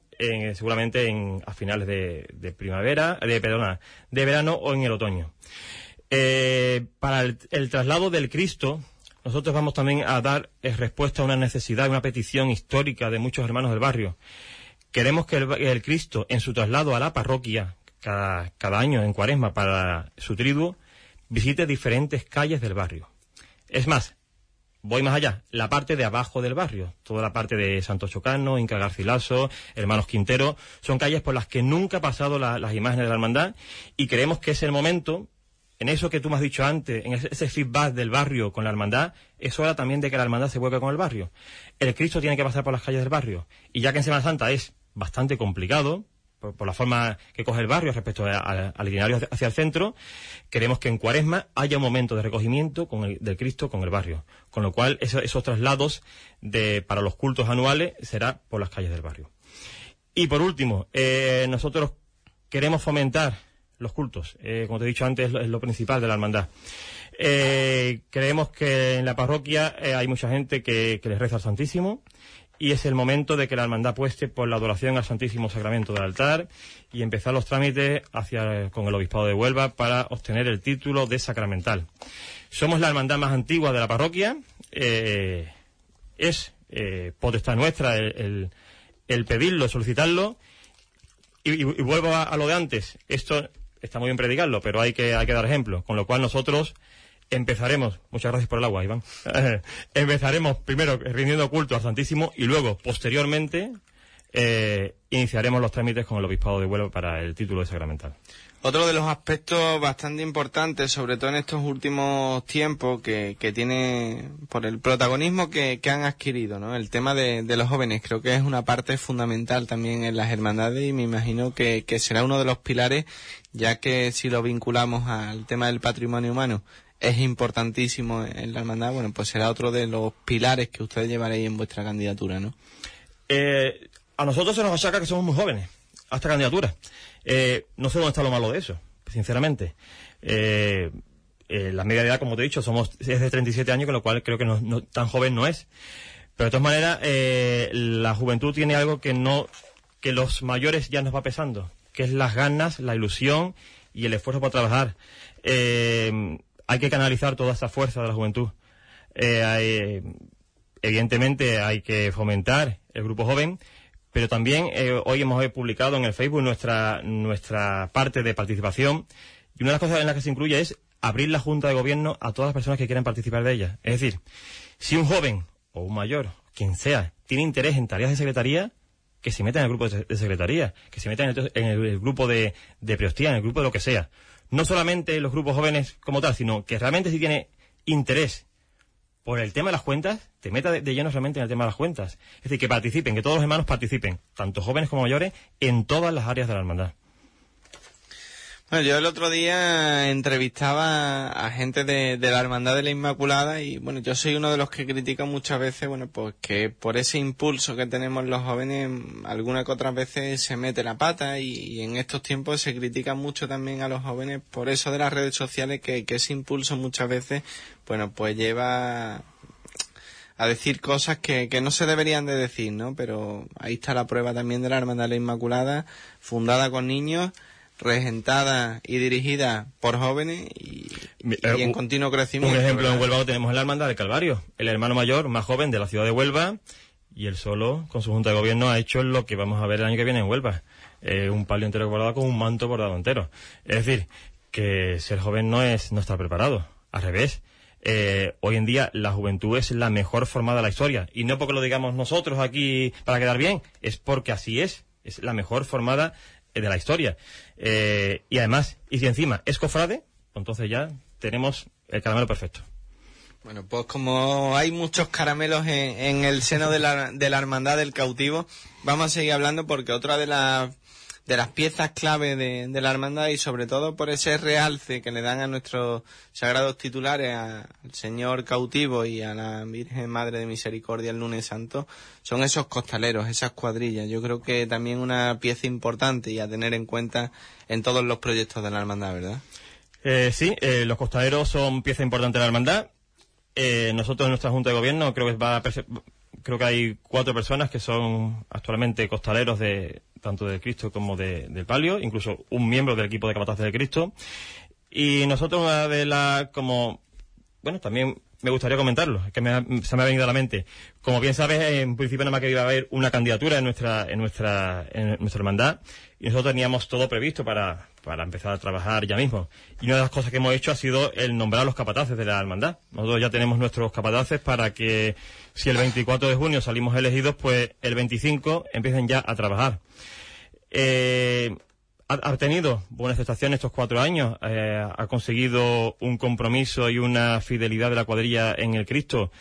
seguramente en, a finales de, primavera, de, perdona, de verano o en el otoño. Eh, para el, traslado del Cristo, nosotros vamos también a dar eh, respuesta a una necesidad, una petición histórica de muchos hermanos del barrio. Queremos que el, Cristo, en su traslado a la parroquia, cada, año en cuaresma para su triduo, visite diferentes calles del barrio. Es más, Voy más allá, la parte de abajo del barrio, toda la parte de Santo Chocano, Inca Garcilaso, Hermanos Quintero, son calles por las que nunca ha pasado las imágenes de la hermandad y creemos que es el momento, en eso que tú me has dicho antes, en ese, feedback del barrio con la hermandad, es hora también de que la hermandad se vuelva con el barrio. El Cristo tiene que pasar por las calles del barrio y ya que en Semana Santa es bastante complicado, por, la forma que coge el barrio respecto al itinerario hacia el centro, queremos que en Cuaresma haya un momento de recogimiento con el, del Cristo con el barrio. Con lo cual, esos traslados de, para los cultos anuales será por las calles del barrio. Y por último, eh, nosotros queremos fomentar los cultos. Eh, como te he dicho antes, es lo, principal de la hermandad. Eh, creemos que en la parroquia hay mucha gente que, les reza al Santísimo y es el momento de que la hermandad pueste por la adoración al Santísimo Sacramento del altar y empezar los trámites hacia, con el Obispado de Huelva para obtener el título de sacramental. Somos la hermandad más antigua de la parroquia, eh, es eh, potestad nuestra el, pedirlo, solicitarlo y, vuelvo a, a, lo de antes. Esto está muy bien predicarlo, pero hay que, hay que dar ejemplo, con lo cual nosotros empezaremos, muchas gracias por el agua, Iván, *laughs* empezaremos primero rindiendo culto al Santísimo y luego, posteriormente, eh, iniciaremos los trámites con el Obispado de Huelva para el título de sacramental. Otro de los aspectos bastante importantes, sobre todo en estos últimos tiempos, que, que tiene por el protagonismo que, que han adquirido, ¿no? El tema de, de, los jóvenes, creo que es una parte fundamental también en las hermandades y me imagino que, que será uno de los pilares, ya que si lo vinculamos al tema del patrimonio humano, es importantísimo en la hermandad, bueno, pues será otro de los pilares que ustedes llevaréis en vuestra candidatura, ¿no? Eh, a nosotros se nos achaca que somos muy jóvenes a esta candidatura. Eh, no sé dónde está lo malo de eso, sinceramente. Eh, la media edad, como te he dicho, somos es de 37 años, con lo cual creo que no, tan joven no es. Pero de todas maneras, la juventud tiene algo que no que los mayores ya nos va pesando, que es las ganas, la ilusión y el esfuerzo por trabajar. Eh, hay que canalizar toda esa fuerza de la juventud. Eh, evidentemente hay que fomentar el grupo joven, pero también eh, hoy hemos publicado en el Facebook nuestra, nuestra parte de participación y una de las cosas en las que se incluye es abrir la Junta de Gobierno a todas las personas que quieran participar de ella. Es decir, si un joven o un mayor, quien sea, tiene interés en tareas de secretaría, que se meta en el grupo de, secretaría, que se meta en el, grupo de, de en el grupo de lo que sea. No solamente los grupos jóvenes como tal, sino que realmente si tiene interés por el tema de las cuentas, te meta de, lleno realmente en el tema de las cuentas. Es decir, que participen, que todos los hermanos participen, tanto jóvenes como mayores, en todas las áreas de la hermandad. Bueno, yo el otro día entrevistaba a gente de, la Hermandad de la Inmaculada y bueno, yo soy uno de los que critica muchas veces, bueno, pues que por ese impulso que tenemos los jóvenes, algunas que otras veces se mete la pata y, en estos tiempos se critica mucho también a los jóvenes por eso de las redes sociales que, que ese impulso muchas veces, bueno, pues lleva a decir cosas que, que no se deberían de decir, ¿no? Pero ahí está la prueba también de la Hermandad de la Inmaculada, fundada con niños, regentada y dirigida por jóvenes y, eh, en continuo crecimiento. Un ejemplo, en Huelva tenemos la Hermandad del Calvario, el hermano mayor más joven de la ciudad de Huelva, y él solo, con su junta de gobierno, ha hecho lo que vamos a ver el año que viene en Huelva. Eh, un palio entero bordado con un manto bordado entero. Es decir, que ser joven no es no estar preparado. Al revés. Eh, hoy en día la juventud es la mejor formada de la historia. Y no porque lo digamos nosotros aquí para quedar bien, es porque así es. Es la mejor formada de la historia. Eh, y además, y si encima es cofrade, entonces ya tenemos el caramelo perfecto. Bueno, pues como hay muchos caramelos en, el seno de la, de la hermandad del cautivo, vamos a seguir hablando porque otra de las de las piezas clave de, de, la hermandad y sobre todo por ese realce que le dan a nuestros sagrados titulares, al Señor cautivo y a la Virgen Madre de Misericordia el lunes santo, son esos costaleros, esas cuadrillas. Yo creo que también una pieza importante y a tener en cuenta en todos los proyectos de la hermandad, ¿verdad? Eh, sí, eh, los costaleros son pieza importante de la hermandad. Eh, nosotros en nuestra Junta de Gobierno creo que va a creo que hay cuatro personas que son actualmente costaleros de tanto de Cristo como de, del Palio, incluso un miembro del equipo de capataces de Cristo. Y nosotros una de las, como, bueno, también me gustaría comentarlo, que se me ha venido a la mente. Como bien sabes, en principio nada más que iba a haber una candidatura en nuestra, en nuestra, en nuestra hermandad, y nosotros teníamos todo previsto para, para empezar a trabajar ya mismo. Y una de las cosas que hemos hecho ha sido el nombrar los capataces de la hermandad. Nosotros ya tenemos nuestros capataces para que si el 24 de junio salimos elegidos, pues el 25 empiecen ya a trabajar. Eh, ha, tenido buena aceptación estos cuatro años, eh, ha conseguido un compromiso y una fidelidad de la cuadrilla en el Cristo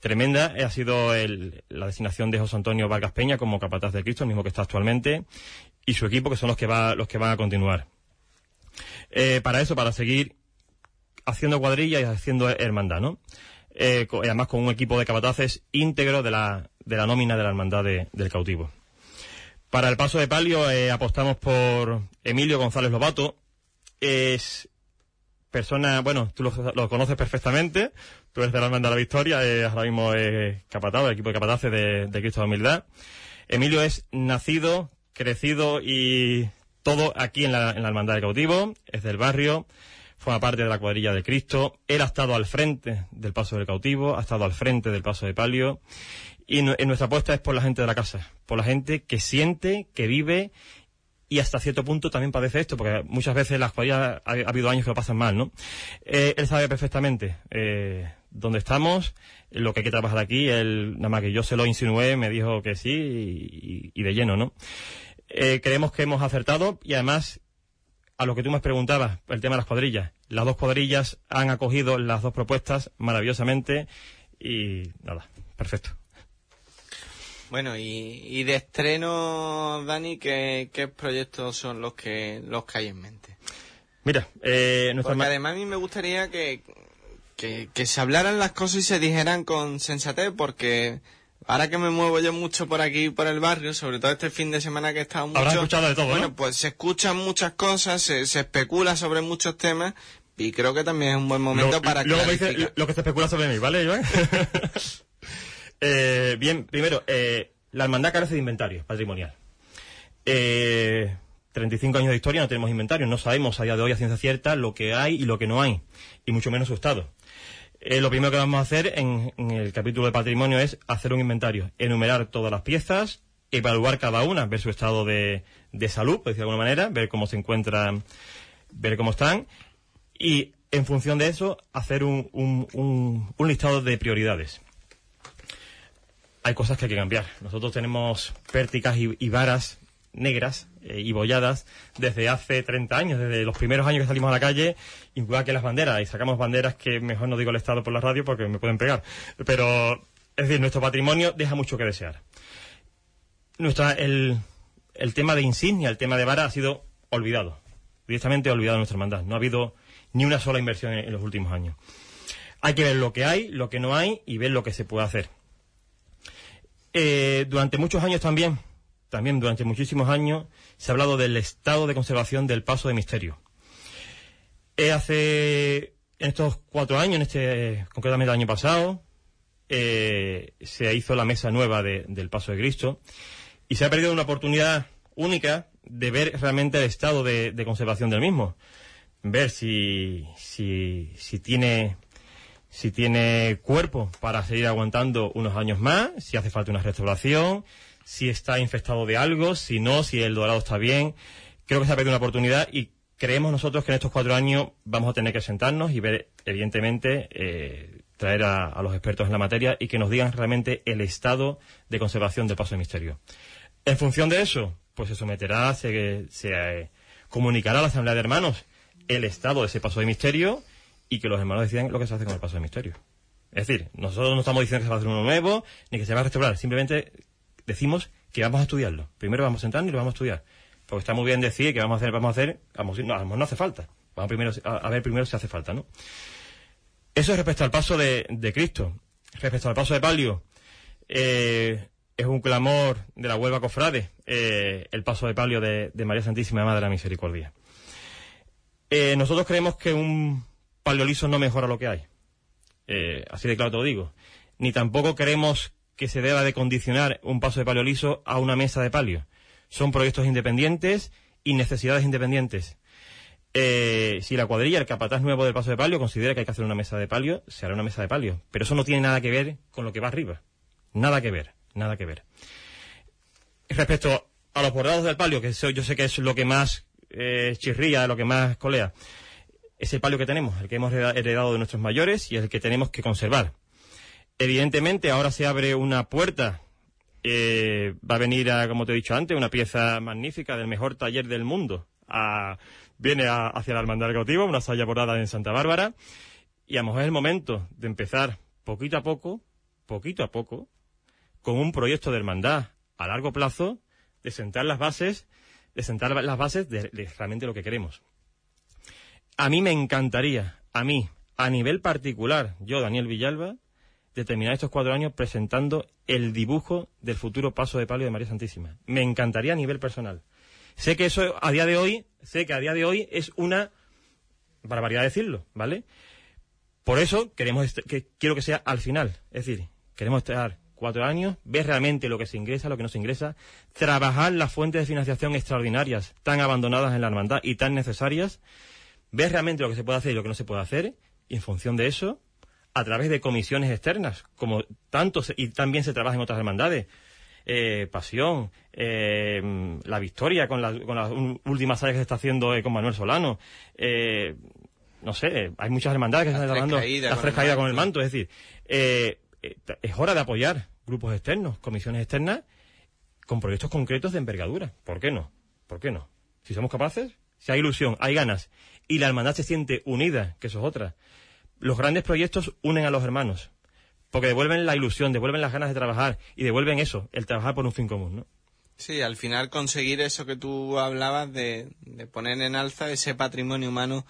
tremenda. Ha sido la designación de José Antonio Vargas Peña como capataz del Cristo, el mismo que está actualmente, y su equipo, que son los que, va, los que van a continuar. Eh, para eso, para seguir haciendo cuadrilla y haciendo hermandad, ¿no? Eh, además con un equipo de capataces íntegro de la, de la nómina de la hermandad del cautivo. Para el paso de palio eh, apostamos por Emilio González Lobato. Es persona, bueno, tú lo, conoces perfectamente, tú eres de la Hermandad de la Victoria, ahora mismo es capatado, el equipo de capataces de, de Cristo de Humildad. Emilio es nacido, crecido y todo aquí en la, en la Hermandad del Cautivo, es del barrio, forma parte de la cuadrilla de Cristo, él ha estado al frente del paso del cautivo, ha estado al frente del paso de palio, y nuestra apuesta es por la gente de la casa, por la gente que siente, que vive y hasta cierto punto también padece esto, porque muchas veces las cuadrillas ha, habido años que lo pasan mal, ¿no? Eh, él sabe perfectamente eh, dónde estamos, lo que hay que trabajar aquí, él, nada más que yo se lo insinué, me dijo que sí y de lleno, ¿no? Eh, creemos que hemos acertado y además a lo que tú me preguntabas, el tema de las cuadrillas. Las dos cuadrillas han acogido las dos propuestas maravillosamente y nada, perfecto. Bueno, y, de estreno, Dani, ¿qué, proyectos son los que los que hay en mente? Mira, eh, Porque además a mí me gustaría que, que, que se hablaran las cosas y se dijeran con sensatez, porque Ahora que me muevo yo mucho por aquí, por el barrio, sobre todo este fin de semana que he estado mucho... escuchado de todo, Bueno, pues se escuchan muchas cosas, se, especula sobre muchos temas y creo que también es un buen momento para Luego me dice lo que se especula sobre mí, ¿vale, Joan? *laughs* eh, bien, primero, eh, la hermandad carece de inventario patrimonial. Eh, 35 años de historia no tenemos inventario, no sabemos a día de hoy a ciencia cierta lo que hay y lo que no hay, y mucho menos su estado. Eh, lo primero que vamos a hacer en, en el capítulo de patrimonio es hacer un inventario, enumerar todas las piezas, evaluar cada una, ver su estado de, de salud, por decirlo de alguna manera, ver cómo se encuentran, ver cómo están, y en función de eso, hacer un, un, un, listado de prioridades. Hay cosas que hay que cambiar. Nosotros tenemos pérticas y varas negras eh, y bolladas desde hace 30 años, desde los primeros años que salimos a la calle, igual que las banderas, y sacamos banderas que mejor no digo el Estado por la radio porque me pueden pegar. Pero, es decir, nuestro patrimonio deja mucho que desear. Nuestra, el, el tema de insignia, el tema de vara ha sido olvidado, directamente olvidado en nuestra hermandad. No ha habido ni una sola inversión en, los últimos años. Hay que ver lo que hay, lo que no hay y ver lo que se puede hacer. Eh, durante muchos años también, también durante muchísimos años, se ha hablado del estado de conservación del paso de misterio. Eh, hace, en estos cuatro años, en este, concretamente el año pasado, eh, se hizo la mesa nueva de, del paso de Cristo y se ha perdido una oportunidad única de ver realmente el estado de, conservación del mismo. Ver si tiene si tiene cuerpo para seguir aguantando unos años más, si hace falta una restauración, si está infectado de algo, si no, si el dorado está bien. Creo que se ha perdido una oportunidad y creemos nosotros que en estos cuatro años vamos a tener que sentarnos y ver, evidentemente, eh, traer a, los expertos en la materia y que nos digan realmente el estado de conservación del paso de misterio. En función de eso, pues se someterá, se, se eh, comunicará a la Asamblea de Hermanos el estado de ese paso de misterio y que los hermanos decidan lo que se hace con el paso de misterio. Es decir, nosotros no estamos diciendo que se va a hacer uno nuevo, ni que se va a restaurar, simplemente decimos que vamos a estudiarlo. Primero vamos a sentarnos y lo vamos a estudiar. Porque está muy bien decir que vamos a hacer, vamos a hacer, vamos, no, no hace falta. Vamos primero a, ver primero si hace falta, ¿no? Eso es respecto al paso de, de Cristo. Respecto al paso de palio, eh, es un clamor de la Huelva Cofrade, eh, el paso de palio de, María Santísima Madre de la Misericordia. Eh, nosotros creemos que un palio liso no mejora lo que hay. Así de claro te lo digo. Ni tampoco queremos que se deba de condicionar un paso de palio liso a una mesa de palio. Son proyectos independientes y necesidades independientes. Eh, si la cuadrilla, el capataz nuevo del paso de palio, considera que hay que hacer una mesa de palio, se hará una mesa de palio. Pero eso no tiene nada que ver con lo que va arriba. Nada que ver, nada que ver. Respecto a los bordados del palio, que yo sé que es lo que más eh, chirría, lo que más colea es el palio que tenemos, el que hemos heredado de nuestros mayores y el que tenemos que conservar. Evidentemente, ahora se abre una puerta. Eh, va a venir, a, como te he dicho antes, una pieza magnífica del mejor taller del mundo. A, viene hacia la Hermandad del Cautivo, una salla bordada en Santa Bárbara. Y a lo mejor es el momento de empezar poquito a poco, poquito a poco, con un proyecto de hermandad a largo plazo, de sentar las bases, de sentar las bases de, de realmente lo que queremos. A mí me encantaría, a mí, a nivel particular, yo, Daniel Villalba, de terminar estos cuatro años presentando el dibujo del futuro paso de palio de María Santísima. Me encantaría a nivel personal. Sé que eso a día de hoy, sé que a día de hoy es una barbaridad decirlo, ¿vale? Por eso queremos que quiero que sea al final, es decir, queremos estar cuatro años, ver realmente lo que se ingresa, lo que no se ingresa, trabajar las fuentes de financiación extraordinarias tan abandonadas en la hermandad y tan necesarias ver realmente lo que se puede hacer y lo que no se puede hacer, y en función de eso, a través de comisiones externas, como tanto se, y también se trabaja en otras hermandades, eh, Pasión, eh, La Victoria con, la, con las últimas áreas que se está haciendo eh, con Manuel Solano, eh, no sé, hay muchas hermandades que se están trabajando la fresca con, con el manto, es decir, eh, es hora de apoyar grupos externos, comisiones externas, con proyectos concretos de envergadura. ¿Por qué no? ¿Por qué no? Si somos capaces, si hay ilusión, hay ganas, y la hermandad se siente unida, que eso es otra. Los grandes proyectos unen a los hermanos, porque devuelven la ilusión, devuelven las ganas de trabajar y devuelven eso, el trabajar por un fin común, ¿no? Sí, al final conseguir eso que tú hablabas de, de poner en alza ese patrimonio humano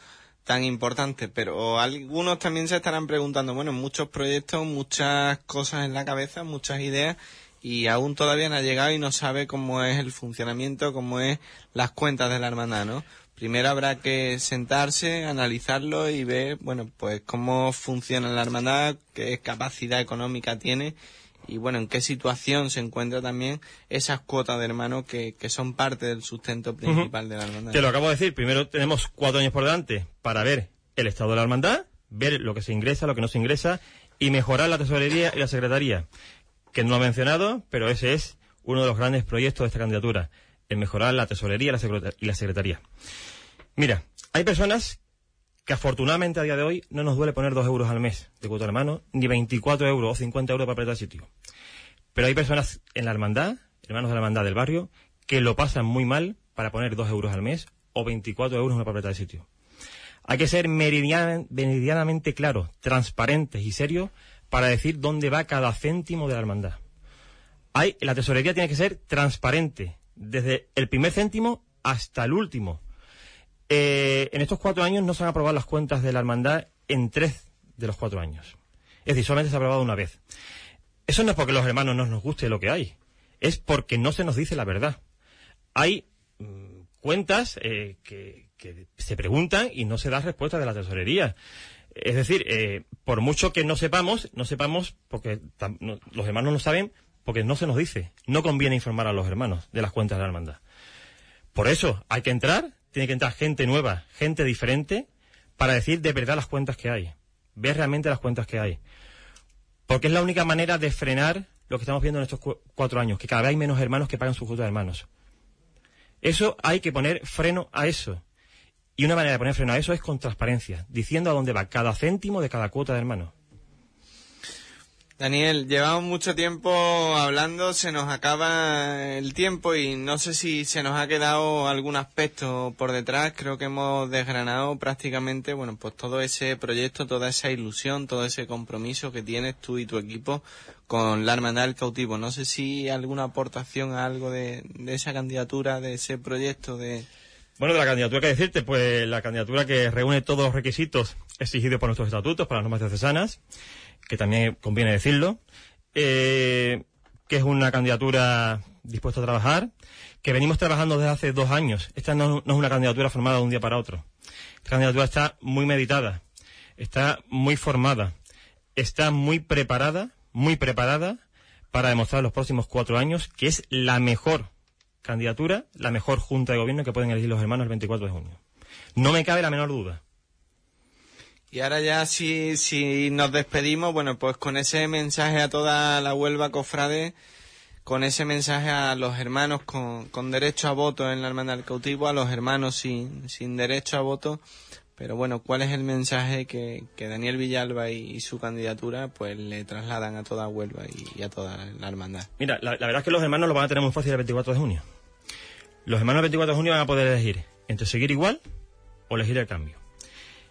tan importante, pero algunos también se estarán preguntando, bueno, muchos proyectos, muchas cosas en la cabeza, muchas ideas, y aún todavía no ha llegado y no sabe cómo es el funcionamiento, cómo es las cuentas de la hermandad, ¿no? Primero habrá que sentarse, analizarlo y ver, bueno, pues cómo funciona la hermandad, qué capacidad económica tiene y, bueno, en qué situación se encuentra también esas cuotas de hermanos que, que son parte del sustento principal uh -huh. de la hermandad. Te lo acabo de decir, primero tenemos cuatro años por delante para ver el estado de la hermandad, ver lo que se ingresa, lo que no se ingresa y mejorar la tesorería y la secretaría. Que no lo he mencionado, pero ese es uno de los grandes proyectos de esta candidatura, el mejorar la tesorería y la secretaría. Mira, hay personas que afortunadamente a día de hoy no nos duele poner dos euros al mes de cuota hermano, ni 24 euros o 50 euros para apretar sitio. Pero hay personas en la hermandad, hermanos de la hermandad del barrio, que lo pasan muy mal para poner dos euros al mes o 24 euros en una papeleta de sitio. Hay que ser meridianamente claros, transparentes y serios para decir dónde va cada céntimo de la hermandad. Hay, la tesorería tiene que ser transparente, desde el primer céntimo hasta el último. Eh, en estos cuatro años no se han aprobado las cuentas de la hermandad en tres de los cuatro años. Es decir, solamente se ha aprobado una vez. Eso no es porque los hermanos no nos guste lo que hay, es porque no se nos dice la verdad. Hay mm, cuentas eh, que, se preguntan y no se da respuesta de la tesorería. Es decir, eh, por mucho que no sepamos, no sepamos porque los hermanos no saben porque no se nos dice. No conviene informar a los hermanos de las cuentas de la hermandad. Por eso hay que entrar, tiene que entrar gente nueva, gente diferente, para decir de verdad las cuentas que hay. Ver realmente las cuentas que hay. Porque es la única manera de frenar lo que estamos viendo en estos cuatro años, que cada vez hay menos hermanos que pagan sus cuotas de hermanos. Eso hay que poner freno a eso. Y una manera de poner freno a eso es con transparencia, diciendo a dónde va cada céntimo de cada cuota de hermanos. Daniel, llevamos mucho tiempo hablando, se nos acaba el tiempo y no sé si se nos ha quedado algún aspecto por detrás. Creo que hemos desgranado prácticamente, bueno, pues todo ese proyecto, toda esa ilusión, todo ese compromiso que tienes tú y tu equipo con la Hermandad del Cautivo. No sé si alguna aportación a algo de, de esa candidatura, de ese proyecto de... Bueno, de la candidatura que decirte, pues la candidatura que reúne todos los requisitos exigidos por nuestros estatutos para las normas diocesanas que también conviene decirlo, eh, que es una candidatura dispuesta a trabajar, que venimos trabajando desde hace dos años. Esta no, es una candidatura formada de un día para otro. Esta candidatura está muy meditada, está muy formada, está muy preparada, muy preparada para demostrar los próximos cuatro años que es la mejor candidatura, la mejor junta de gobierno que pueden elegir los hermanos el 24 de junio. No me cabe la menor duda. Y ahora ya si, si nos despedimos, bueno, pues con ese mensaje a toda la Huelva cofrade, con ese mensaje a los hermanos con, con derecho a voto en la Hermandad del Cautivo, a los hermanos sin, sin derecho a voto, pero bueno, ¿cuál es el mensaje que, que Daniel Villalba y, su candidatura pues le trasladan a toda Huelva y, a toda la hermandad? Mira, la, verdad es que los hermanos lo van a tener muy fácil el 24 de junio. Los hermanos el 24 de junio van a poder elegir entre seguir igual o elegir el cambio.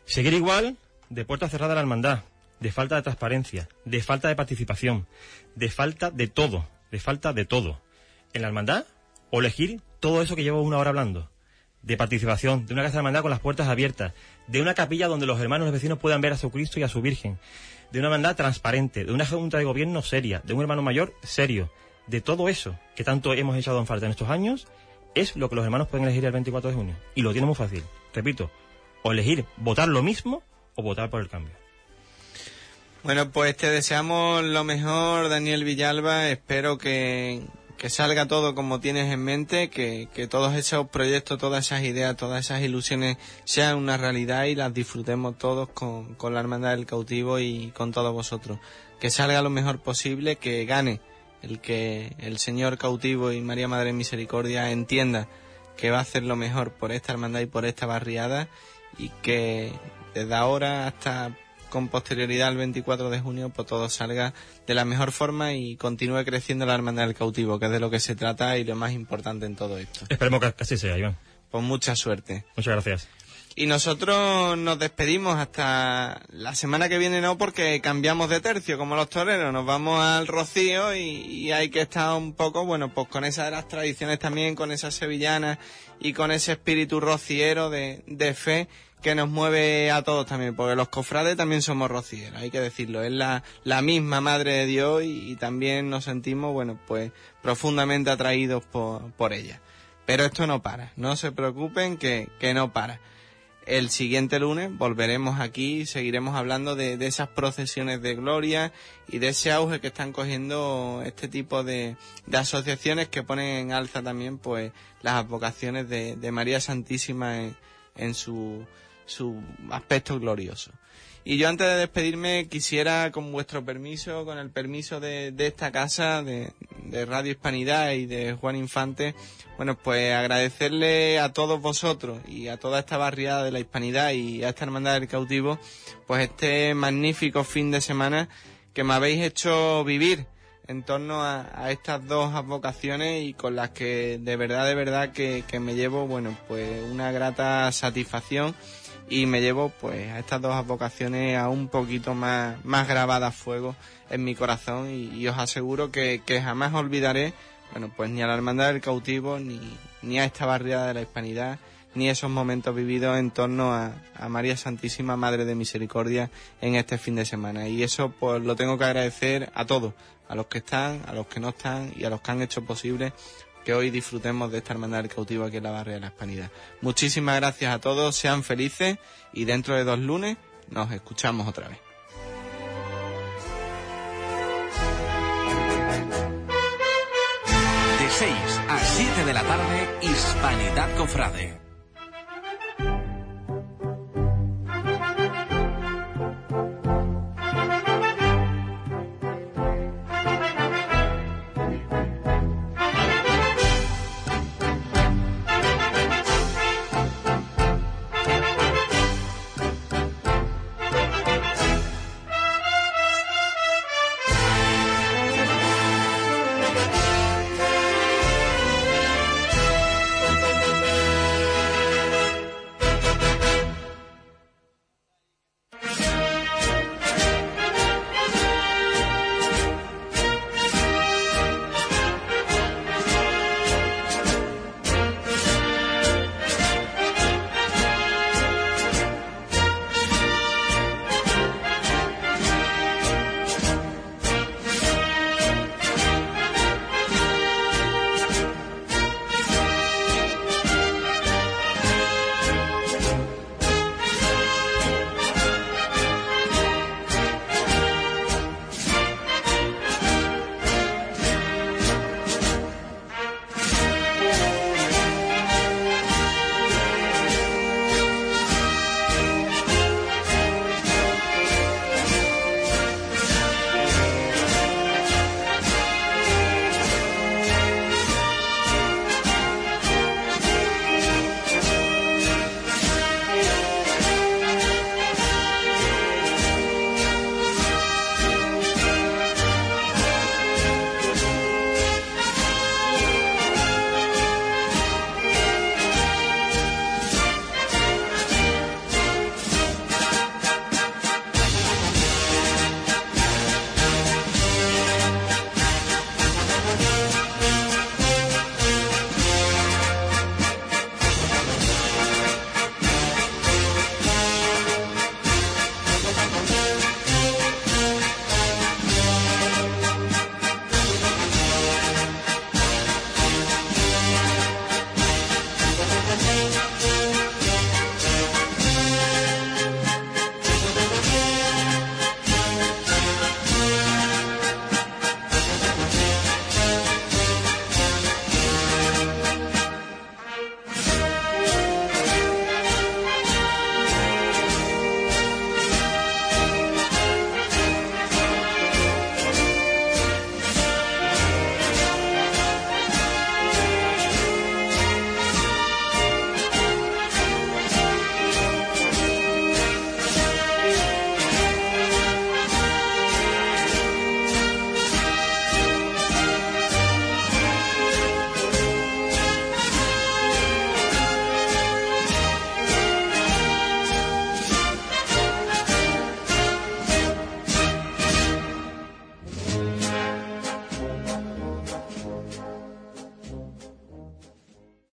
Seguir igual de puerta cerrada a la hermandad, de falta de transparencia, de falta de participación, de falta de todo, de falta de todo. En la hermandad, o elegir todo eso que llevo una hora hablando, de participación, de una casa de hermandad con las puertas abiertas, de una capilla donde los hermanos y los vecinos puedan ver a su Cristo y a su Virgen, de una hermandad transparente, de una junta de gobierno seria, de un hermano mayor serio, de todo eso que tanto hemos echado en falta en estos años, es lo que los hermanos pueden elegir el 24 de junio. Y lo tienen muy fácil. Repito, o elegir votar lo mismo o votar por el cambio. Bueno, pues te deseamos lo mejor, Daniel Villalba. Espero que, que salga todo como tienes en mente, que, que, todos esos proyectos, todas esas ideas, todas esas ilusiones sean una realidad y las disfrutemos todos con, con la Hermandad del Cautivo y con todos vosotros. Que salga lo mejor posible, que gane el que el Señor Cautivo y María Madre Misericordia entienda que va a hacer lo mejor por esta hermandad y por esta barriada y que desde ahora hasta con posterioridad al 24 de junio, pues todo salga de la mejor forma y continúe creciendo la hermandad del cautivo, que es de lo que se trata y lo más importante en todo esto. Esperemos que así sea, Iván. Pues mucha suerte. Muchas gracias. Y nosotros nos despedimos hasta la semana que viene, no, porque cambiamos de tercio, como los toreros. Nos vamos al Rocío y, y hay que estar un poco, bueno, pues con esas de las tradiciones también, con esas sevillanas y con ese espíritu rociero de, de fe que nos mueve a todos también, porque los cofrades también somos rocieros, hay que decirlo, es la, la misma Madre de Dios y, también nos sentimos, bueno, pues profundamente atraídos por, por ella. Pero esto no para, no se preocupen que, que no para. El siguiente lunes volveremos aquí y seguiremos hablando de, de, esas procesiones de gloria y de ese auge que están cogiendo este tipo de, de asociaciones que ponen en alza también pues las advocaciones de, de María Santísima en, en su su aspecto glorioso. Y yo antes de despedirme quisiera, con vuestro permiso, con el permiso de, esta casa, de, Radio Hispanidad y de Juan Infante, bueno, pues agradecerle a todos vosotros y a toda esta barriada de la Hispanidad y a esta Hermandad del Cautivo, pues este magnífico fin de semana que me habéis hecho vivir en torno a, estas dos vocaciones y con las que de verdad, de verdad que, que me llevo, bueno, pues una grata satisfacción y me llevo pues a estas dos vocaciones a un poquito más, más grabadas a fuego en mi corazón y, os aseguro que, jamás olvidaré, bueno, pues ni a la Hermandad del Cautivo, ni, ni a esta barriada de la Hispanidad, ni esos momentos vividos en torno a, a, María Santísima, Madre de Misericordia, en este fin de semana. Y eso pues lo tengo que agradecer a todos, a los que están, a los que no están y a los que han hecho posible que hoy disfrutemos de esta hermandad del cautivo aquí en la barria de la Hispanidad. Muchísimas gracias a todos, sean felices y dentro de dos lunes nos escuchamos otra vez. De 6 a 7 de la tarde, Hispanidad Cofrade